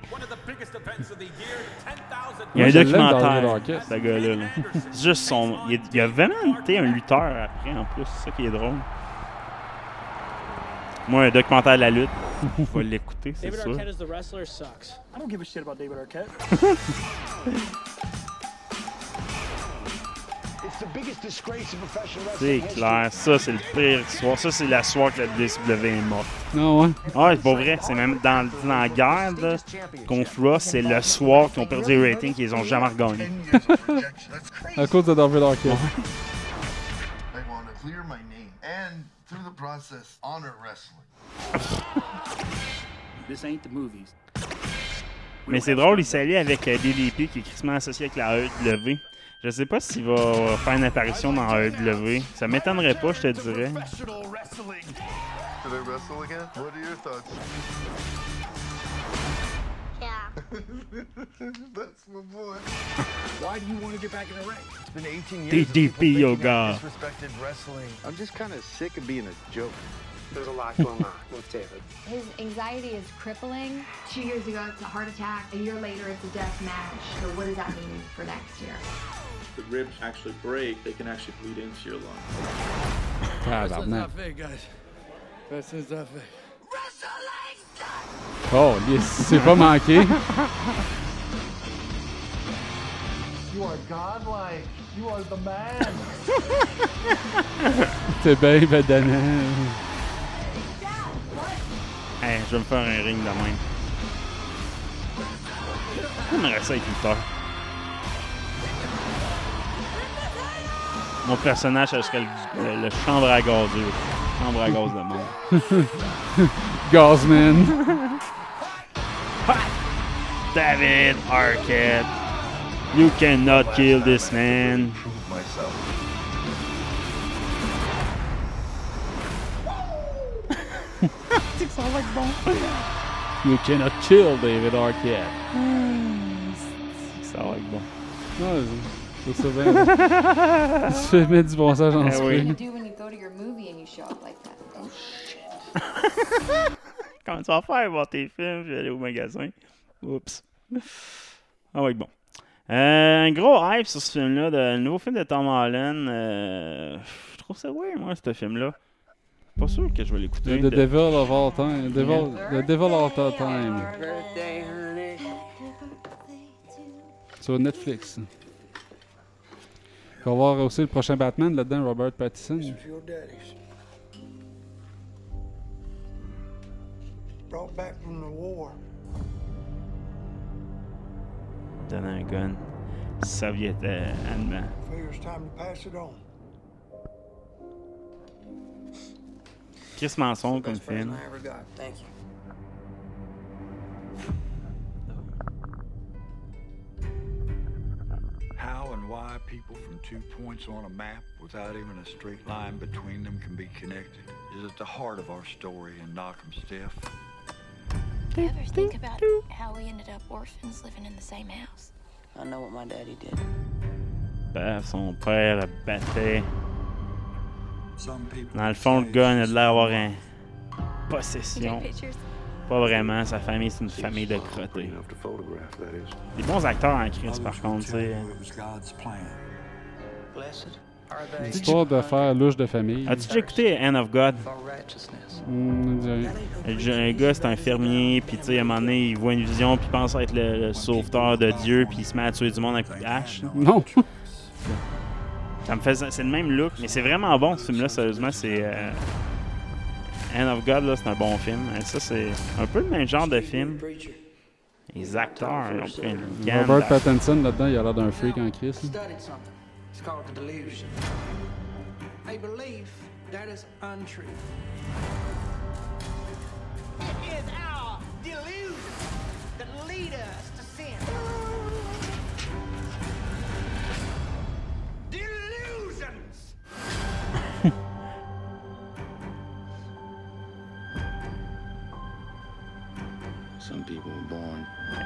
Il y a un David documentaire, ce gars-là. là. Juste son. Il, il a vraiment été un lutteur après, en plus. C'est ça qui est drôle. Moi, un documentaire de la lutte, vais l'écouter, c'est David sûr. Arquette as the wrestler sucks. I don't give a shit about David Arquette. C'est clair, ça c'est le pire soir. Ça c'est la soirée que la WCW est morte. Non, ouais? Ah, c'est pas vrai, c'est même dans, dans la guerre là, contre Raw, c'est le soir qu'ils ont perdu les ratings qu'ils ont jamais regagné. À cause de David Arquette. I want to clear my name and, through the process, honor wrestling. This ain't the movies. Mais c'est drôle, il s'allie avec euh, DDP qui est crissement associé avec la AEW. Je sais pas s'il va faire une apparition dans AEW. Ça m'étonnerait pas, je te dirais. Professional wrestling. Do they wrestle again? What are your thoughts? Yeah. That's my boy. Why do you want to get back in the ring? It's been 18 years. of DDP yoga. Disrespected wrestling. I'm just kind of sick of being a joke. There's a lot going on with David. His anxiety is crippling. Two years ago, it's a heart attack. A year later, it's a death match. So what does that mean for next year? the ribs actually break, they can actually bleed into your lung. Tabarnak. fake, guys. Wrestling's not fake. Oh, yes, c'est pas manqué. You are godlike. You are the man. T'es bien badannant. Hey, je vais me faire un ring de même. J'aimerais ça être lutteur. Mon personnage, ce serait le, le, le chambre à gazeux. Chambre à gaz de monde. Gazman. David Arquette. You cannot kill this man. Prove myself. You cannot kill David Arquette. Ça va être bon. Non, c'est ça bien. tu fais mettre du bon sens en Eh oui. do when you go to your movie and you show up like that? Comment tu vas faire voir tes films? Je vais aller au magasin. Oups. Ah ouais, bon. Euh, un gros hype sur ce film-là, le nouveau film de Tom Holland. euh, je trouve ça weird, moi, ce film-là. Pas sûr que je vais l'écouter. The Devil of All Time. Devil, the Devil of All Time. Sur Netflix. On va voir aussi le prochain Batman là-dedans, Robert Pattinson. Brought back from the war. Donne un gun. Soviet euh, allemand. Figure it's time to pass it on. Chris Manson comme Best film. I ever got. Thank you. How and why people from two points on a map without even a straight line between them can be connected is at the heart of our story in Knock 'em Stiff. You ever think about how we ended up orphans living in the same house? I know what my daddy did. Ben, son père le battait. Some people Dans le fond, le gars, il a de l'air d'avoir un You possession. Pas vraiment, sa famille, c'est une famille de crottés. Des bons acteurs en Chris, par contre, tu tell sais. you it was God's plan. Blessed are they Histoire de faire louche de famille. As-tu déjà écouté Hand of God? Hmm, Un gars, c'est un fermier, puis tu sais, à un moment donné, il voit une vision, puis il pense être le, le sauveteur de Dieu, puis il se met à tuer du monde avec une hache. là. Non! Ça me fait, c'est le même look, mais c'est vraiment bon ce film-là, sérieusement, c'est euh, Hand of God, là, c'est un bon film. Et ça, c'est un peu le même genre de film. Les acteurs, ils ont pris une gamme. Robert. Pattinson là-dedans, il a l'air d'un freak en Chris. Studied something. It's called the delusion. A belief that is untrue. It is our delusion that lead us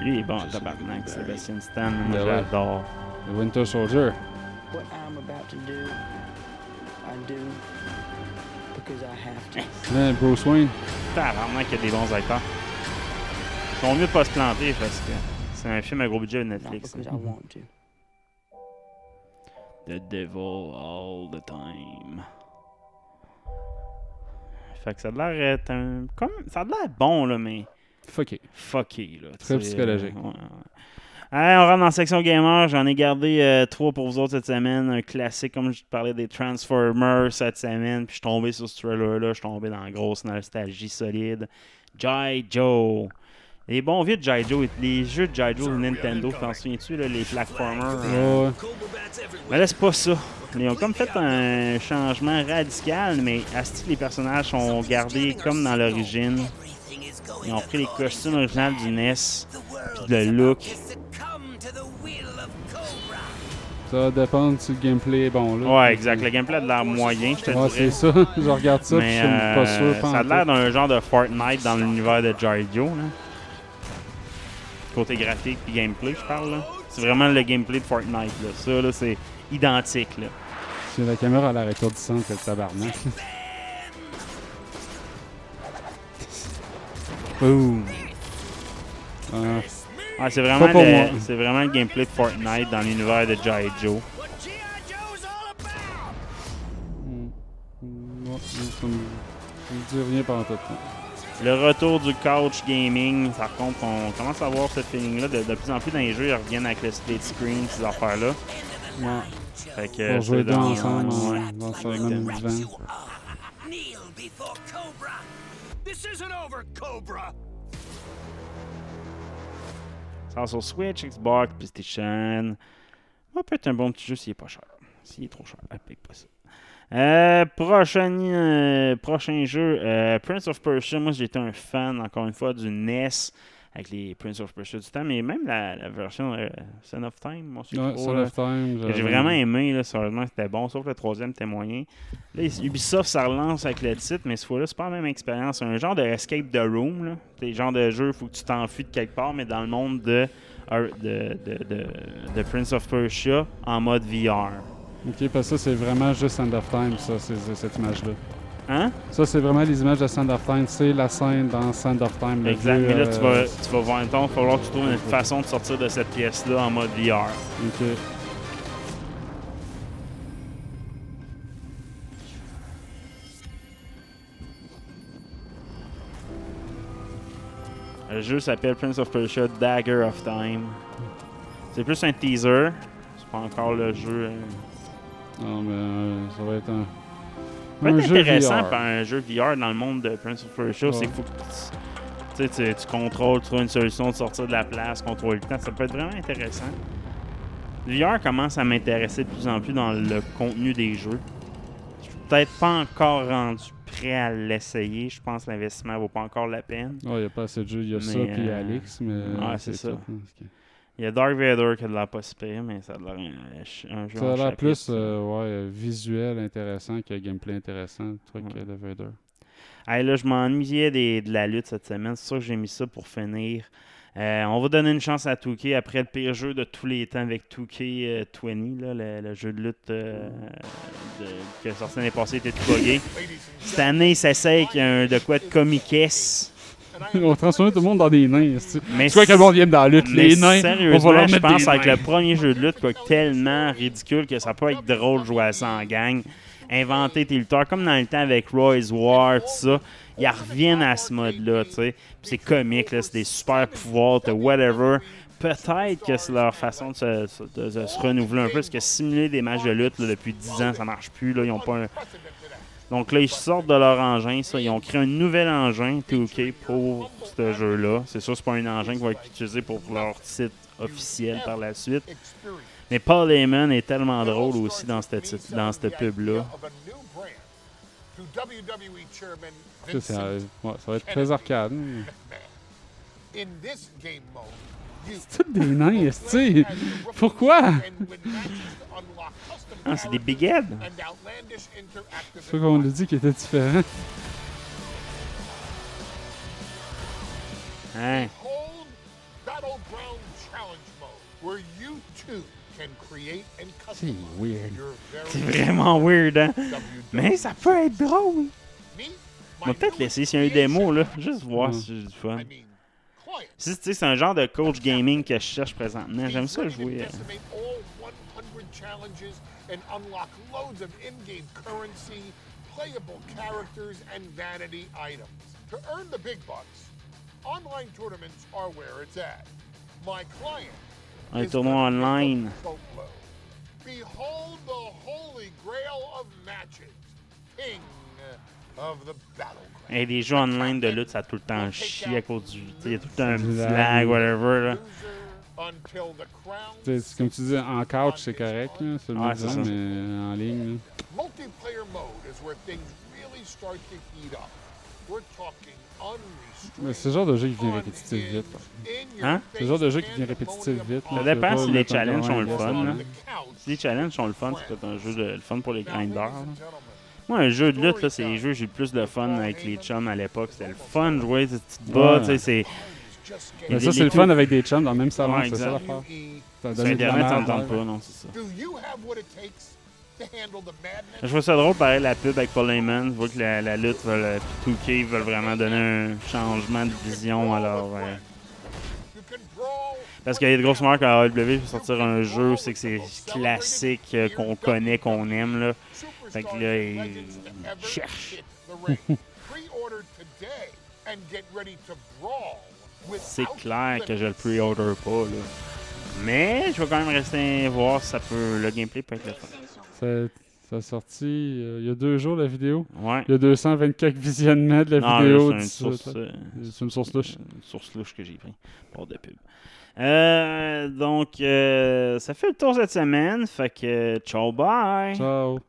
Lui, il est bon tabarnak, Sébastien Stan. Moi, Ben ouais. j'adore. Le Winter Soldier. What I'm about to do, I do because I have to. Là, Bruce Wayne. Tabarnak, il y a des bons acteurs. Ils sont mieux de pas se planter parce que c'est un film à gros budget de Not Netflix. because I want to. The devil all the time. Fait que ça a l'air être un. Comme. Ça a l'air bon, là, mais. Fucké. Fucké, là. Très psychologique. euh, ouais, ouais. Hey, on rentre dans la section gamer. J'en ai gardé euh, trois pour vous autres cette semaine. Un classique, comme je te parlais des Transformers cette semaine. Puis je suis tombé sur ce trailer-là. Je suis tombé dans la grosse nostalgie solide. Jai Joe. Les bons vieux de Jai Joe, les jeux de Jai Joe de Nintendo, t'en souviens-tu, là, les platformers? euh, mais là, c'est pas ça. Ils ont comme fait un changement radical, mais à ce titre, les personnages sont gardés comme dans l'origine. Ils ont pris les costumes originaux du NES, puis le look. Ça va dépendre si le gameplay est bon. Là. Ouais, exact. Le gameplay a de l'air moyen, je te Ouais, dirais. c'est ça. je regarde ça, puis je suis pas euh, sûr. ça a l'air d'un genre de Fortnite dans l'univers de Jardio. Là. Côté graphique puis gameplay, je parle. là. C'est vraiment le gameplay de Fortnite. Là. Ça, là, c'est identique. Là. La caméra a l'air étourdissante que le tabarnak. Boom. Ah, Ouais, c'est vraiment, Pas le- c'est vraiment le gameplay de Fortnite dans l'univers de G.I. Joe. rien pendant tout. Le retour du couch gaming, par contre, on commence à voir ce feeling-là. De, de plus en plus dans les jeux, ils reviennent avec le split screen, ces affaires-là. Ouais. Fait que, Pour jouer c'est deux dans- ensemble en- ouais. dans ce même divan. This isn't over, Cobra. Ça sur Switch, Xbox, PlayStation. Ça peut être un bon petit jeu s'il est pas cher. S'il est trop cher, paye pas ça. Euh, prochain, euh, prochain jeu, euh, Prince of Persia. Moi, j'étais un fan, encore une fois, du NES avec les Prince of Persia du temps, mais même la, la version euh, Son of Time, moi, c'est Ouais, trop, Son là, of Time, J'ai vraiment aimé, là, sérieusement, c'était bon, sauf le troisième moyen. Là, Ubisoft, ça relance avec le titre, mais cette fois-là, c'est pas la même expérience. C'est un genre de Escape the Room, là. C'est le genre de jeu, faut que tu t'enfuis de quelque part, mais dans le monde de, de, de, de, de Prince of Persia en mode VR. Ok, parce que ça, c'est vraiment juste Sand of Time, ça, cette image-là. Hein? Ça, c'est vraiment les images de Sand of Time. C'est la scène dans Sand of Time. Exact, mais là, tu vas, euh, tu vas voir, mettons, il va falloir que tu trouves une façon de sortir de cette pièce-là en mode VR. Ok. Le jeu s'appelle Prince of Persia Dagger of Time. C'est plus un teaser. C'est pas encore le jeu. euh, Non, mais euh, ça va être un. Peut être intéressant par un jeu VR dans le monde de Prince of Persia, c'est Ouais. qu'il faut que tu, contrôles, tu trouves une solution de sortir de la place, contrôler le temps. Ça peut être vraiment intéressant. Le VR commence à m'intéresser de plus en plus dans le contenu des jeux. Je suis peut-être pas encore rendu prêt à l'essayer. Je pense que l'investissement vaut pas encore la peine. Ouais, il n'y a pas assez de jeux. Il y a ça, puis euh, Alex, mais. ouais, c'est ça. Il y a Dark Vader qui a de l'air pas si pire, mais ça a l'air un, un jeu Ça a l'air plus euh, ouais, visuel intéressant que gameplay intéressant, le truc Ouais. euh, de Vader. Hey, là, je m'ennuyais de la lutte cette semaine. C'est sûr que j'ai mis ça pour finir. Euh, on va donner une chance à 2K après le pire jeu de tous les temps avec 2K20, là, le, le jeu de lutte euh, de, qui est sorti l'année passée était tout buggé. Cette année, ça s'essaye qu'il y a un de quoi de comiquesse. On transforme tout le monde dans des nains. Mais quoi que le monde dans la lutte? Mais Les nains, on va leur je pense des avec le premier jeu de lutte, quoi, tellement ridicule que ça peut être drôle de jouer à ça en gang. Inventer tes lutteurs, comme dans le temps avec Roy's War, tout ça. Ils reviennent à ce mode-là, tu sais. C'est comique, là, c'est des super pouvoirs, t'as whatever. Peut-être que c'est leur façon de se, de- de se renouveler un peu, parce que simuler des matchs de lutte là, depuis 10 ans, ça marche plus. Là, ils ont pas un- Donc là, ils sortent de leur engin, ça. Ils ont créé un nouvel engin, 2K, pour ce jeu-là. C'est sûr, c'est pas un engin qui va être utilisé pour leur site officiel par la suite. Mais Paul Heyman est tellement drôle aussi dans cette, dans cette pub-là. Ça, c'est, euh, ouais, ça va être très arcade. In this game mode, you C'est tous des nains. Pourquoi? Ah, c'est des big heads. and outlandish interactive C'est qu'on a dit qu'il était différent. Hein? Behold Battleground Challenge Mode, where you too can create and C'est weird. C'est vraiment weird, hein? WWE. Mais ça peut être drôle. Me, On va peut-être l'essayer s'il y a un démo, là. Juste voir si j'ai du fun. Si, tu sais, c'est un genre de coach gaming que je cherche présentement. J'aime ça jouer. euh, decimate all 100 challenges and unlock loads of in-game currency, playable characters, and vanity items. To earn the big bucks, online tournaments are where it's at. My client tournoi the online. Behold the holy grail of matches, king of the battleground. Et des jeux online de lutte, ça a tout le temps chier à cause du. Il y a tout le temps un petit lag. lag, whatever. Là. Until the crown Tu sais, c'est Comme tu dis, en couch, c'est correct, là, c'est le Ouais, ça. mais en ligne. là. Multiplayer mode is where things really start to heat up. We're talking Mais c'est le genre de jeu qui devient répétitif vite. là. Hein? C'est le genre de jeu qui devient répétitif vite. Ça dépend si les challenges sont le fun. là. Si les challenges sont le fun, c'est peut-être un jeu de, le fun pour les grinders. là. Moi, un jeu de lutte, là, c'est les jeux où j'ai le plus de fun avec les chums à l'époque. C'était le fun de jouer, tu te bats, Ouais. tu sais, c'est. Mais ça, c'est le fun avec des chums dans le même salon, Ouais, c'est ça l'affaire. La Internet, ouais. pas, non, c'est ça. Do you have what it takes to handle the madness? Je trouve ça drôle, pareil, la pub avec Paul Heyman. Je vois que la, la lutte, veulent, puis 2K veulent vraiment donner un changement de vision euh, brawl Parce qu'il y a de grosses marques à AEW qui vont sortir un jeu, c'est que c'est classique, euh, qu'on connaît, qu'on aime. Là. Fait que là, ils ils cherchent. C'est clair que je le pre-order pas. Là. Mais je vais quand même rester voir si ça peut. Le gameplay peut être le fun. Ça, ça a sorti euh, il y a deux jours la vidéo. Ouais. Il y a 224 visionnements de la Non, vidéo. c'est une euh, une source louche. Une source louche que j'ai pris. Pas de pub. Euh, donc, euh, ça fait le tour cette semaine. Fait que, ciao, bye! Ciao.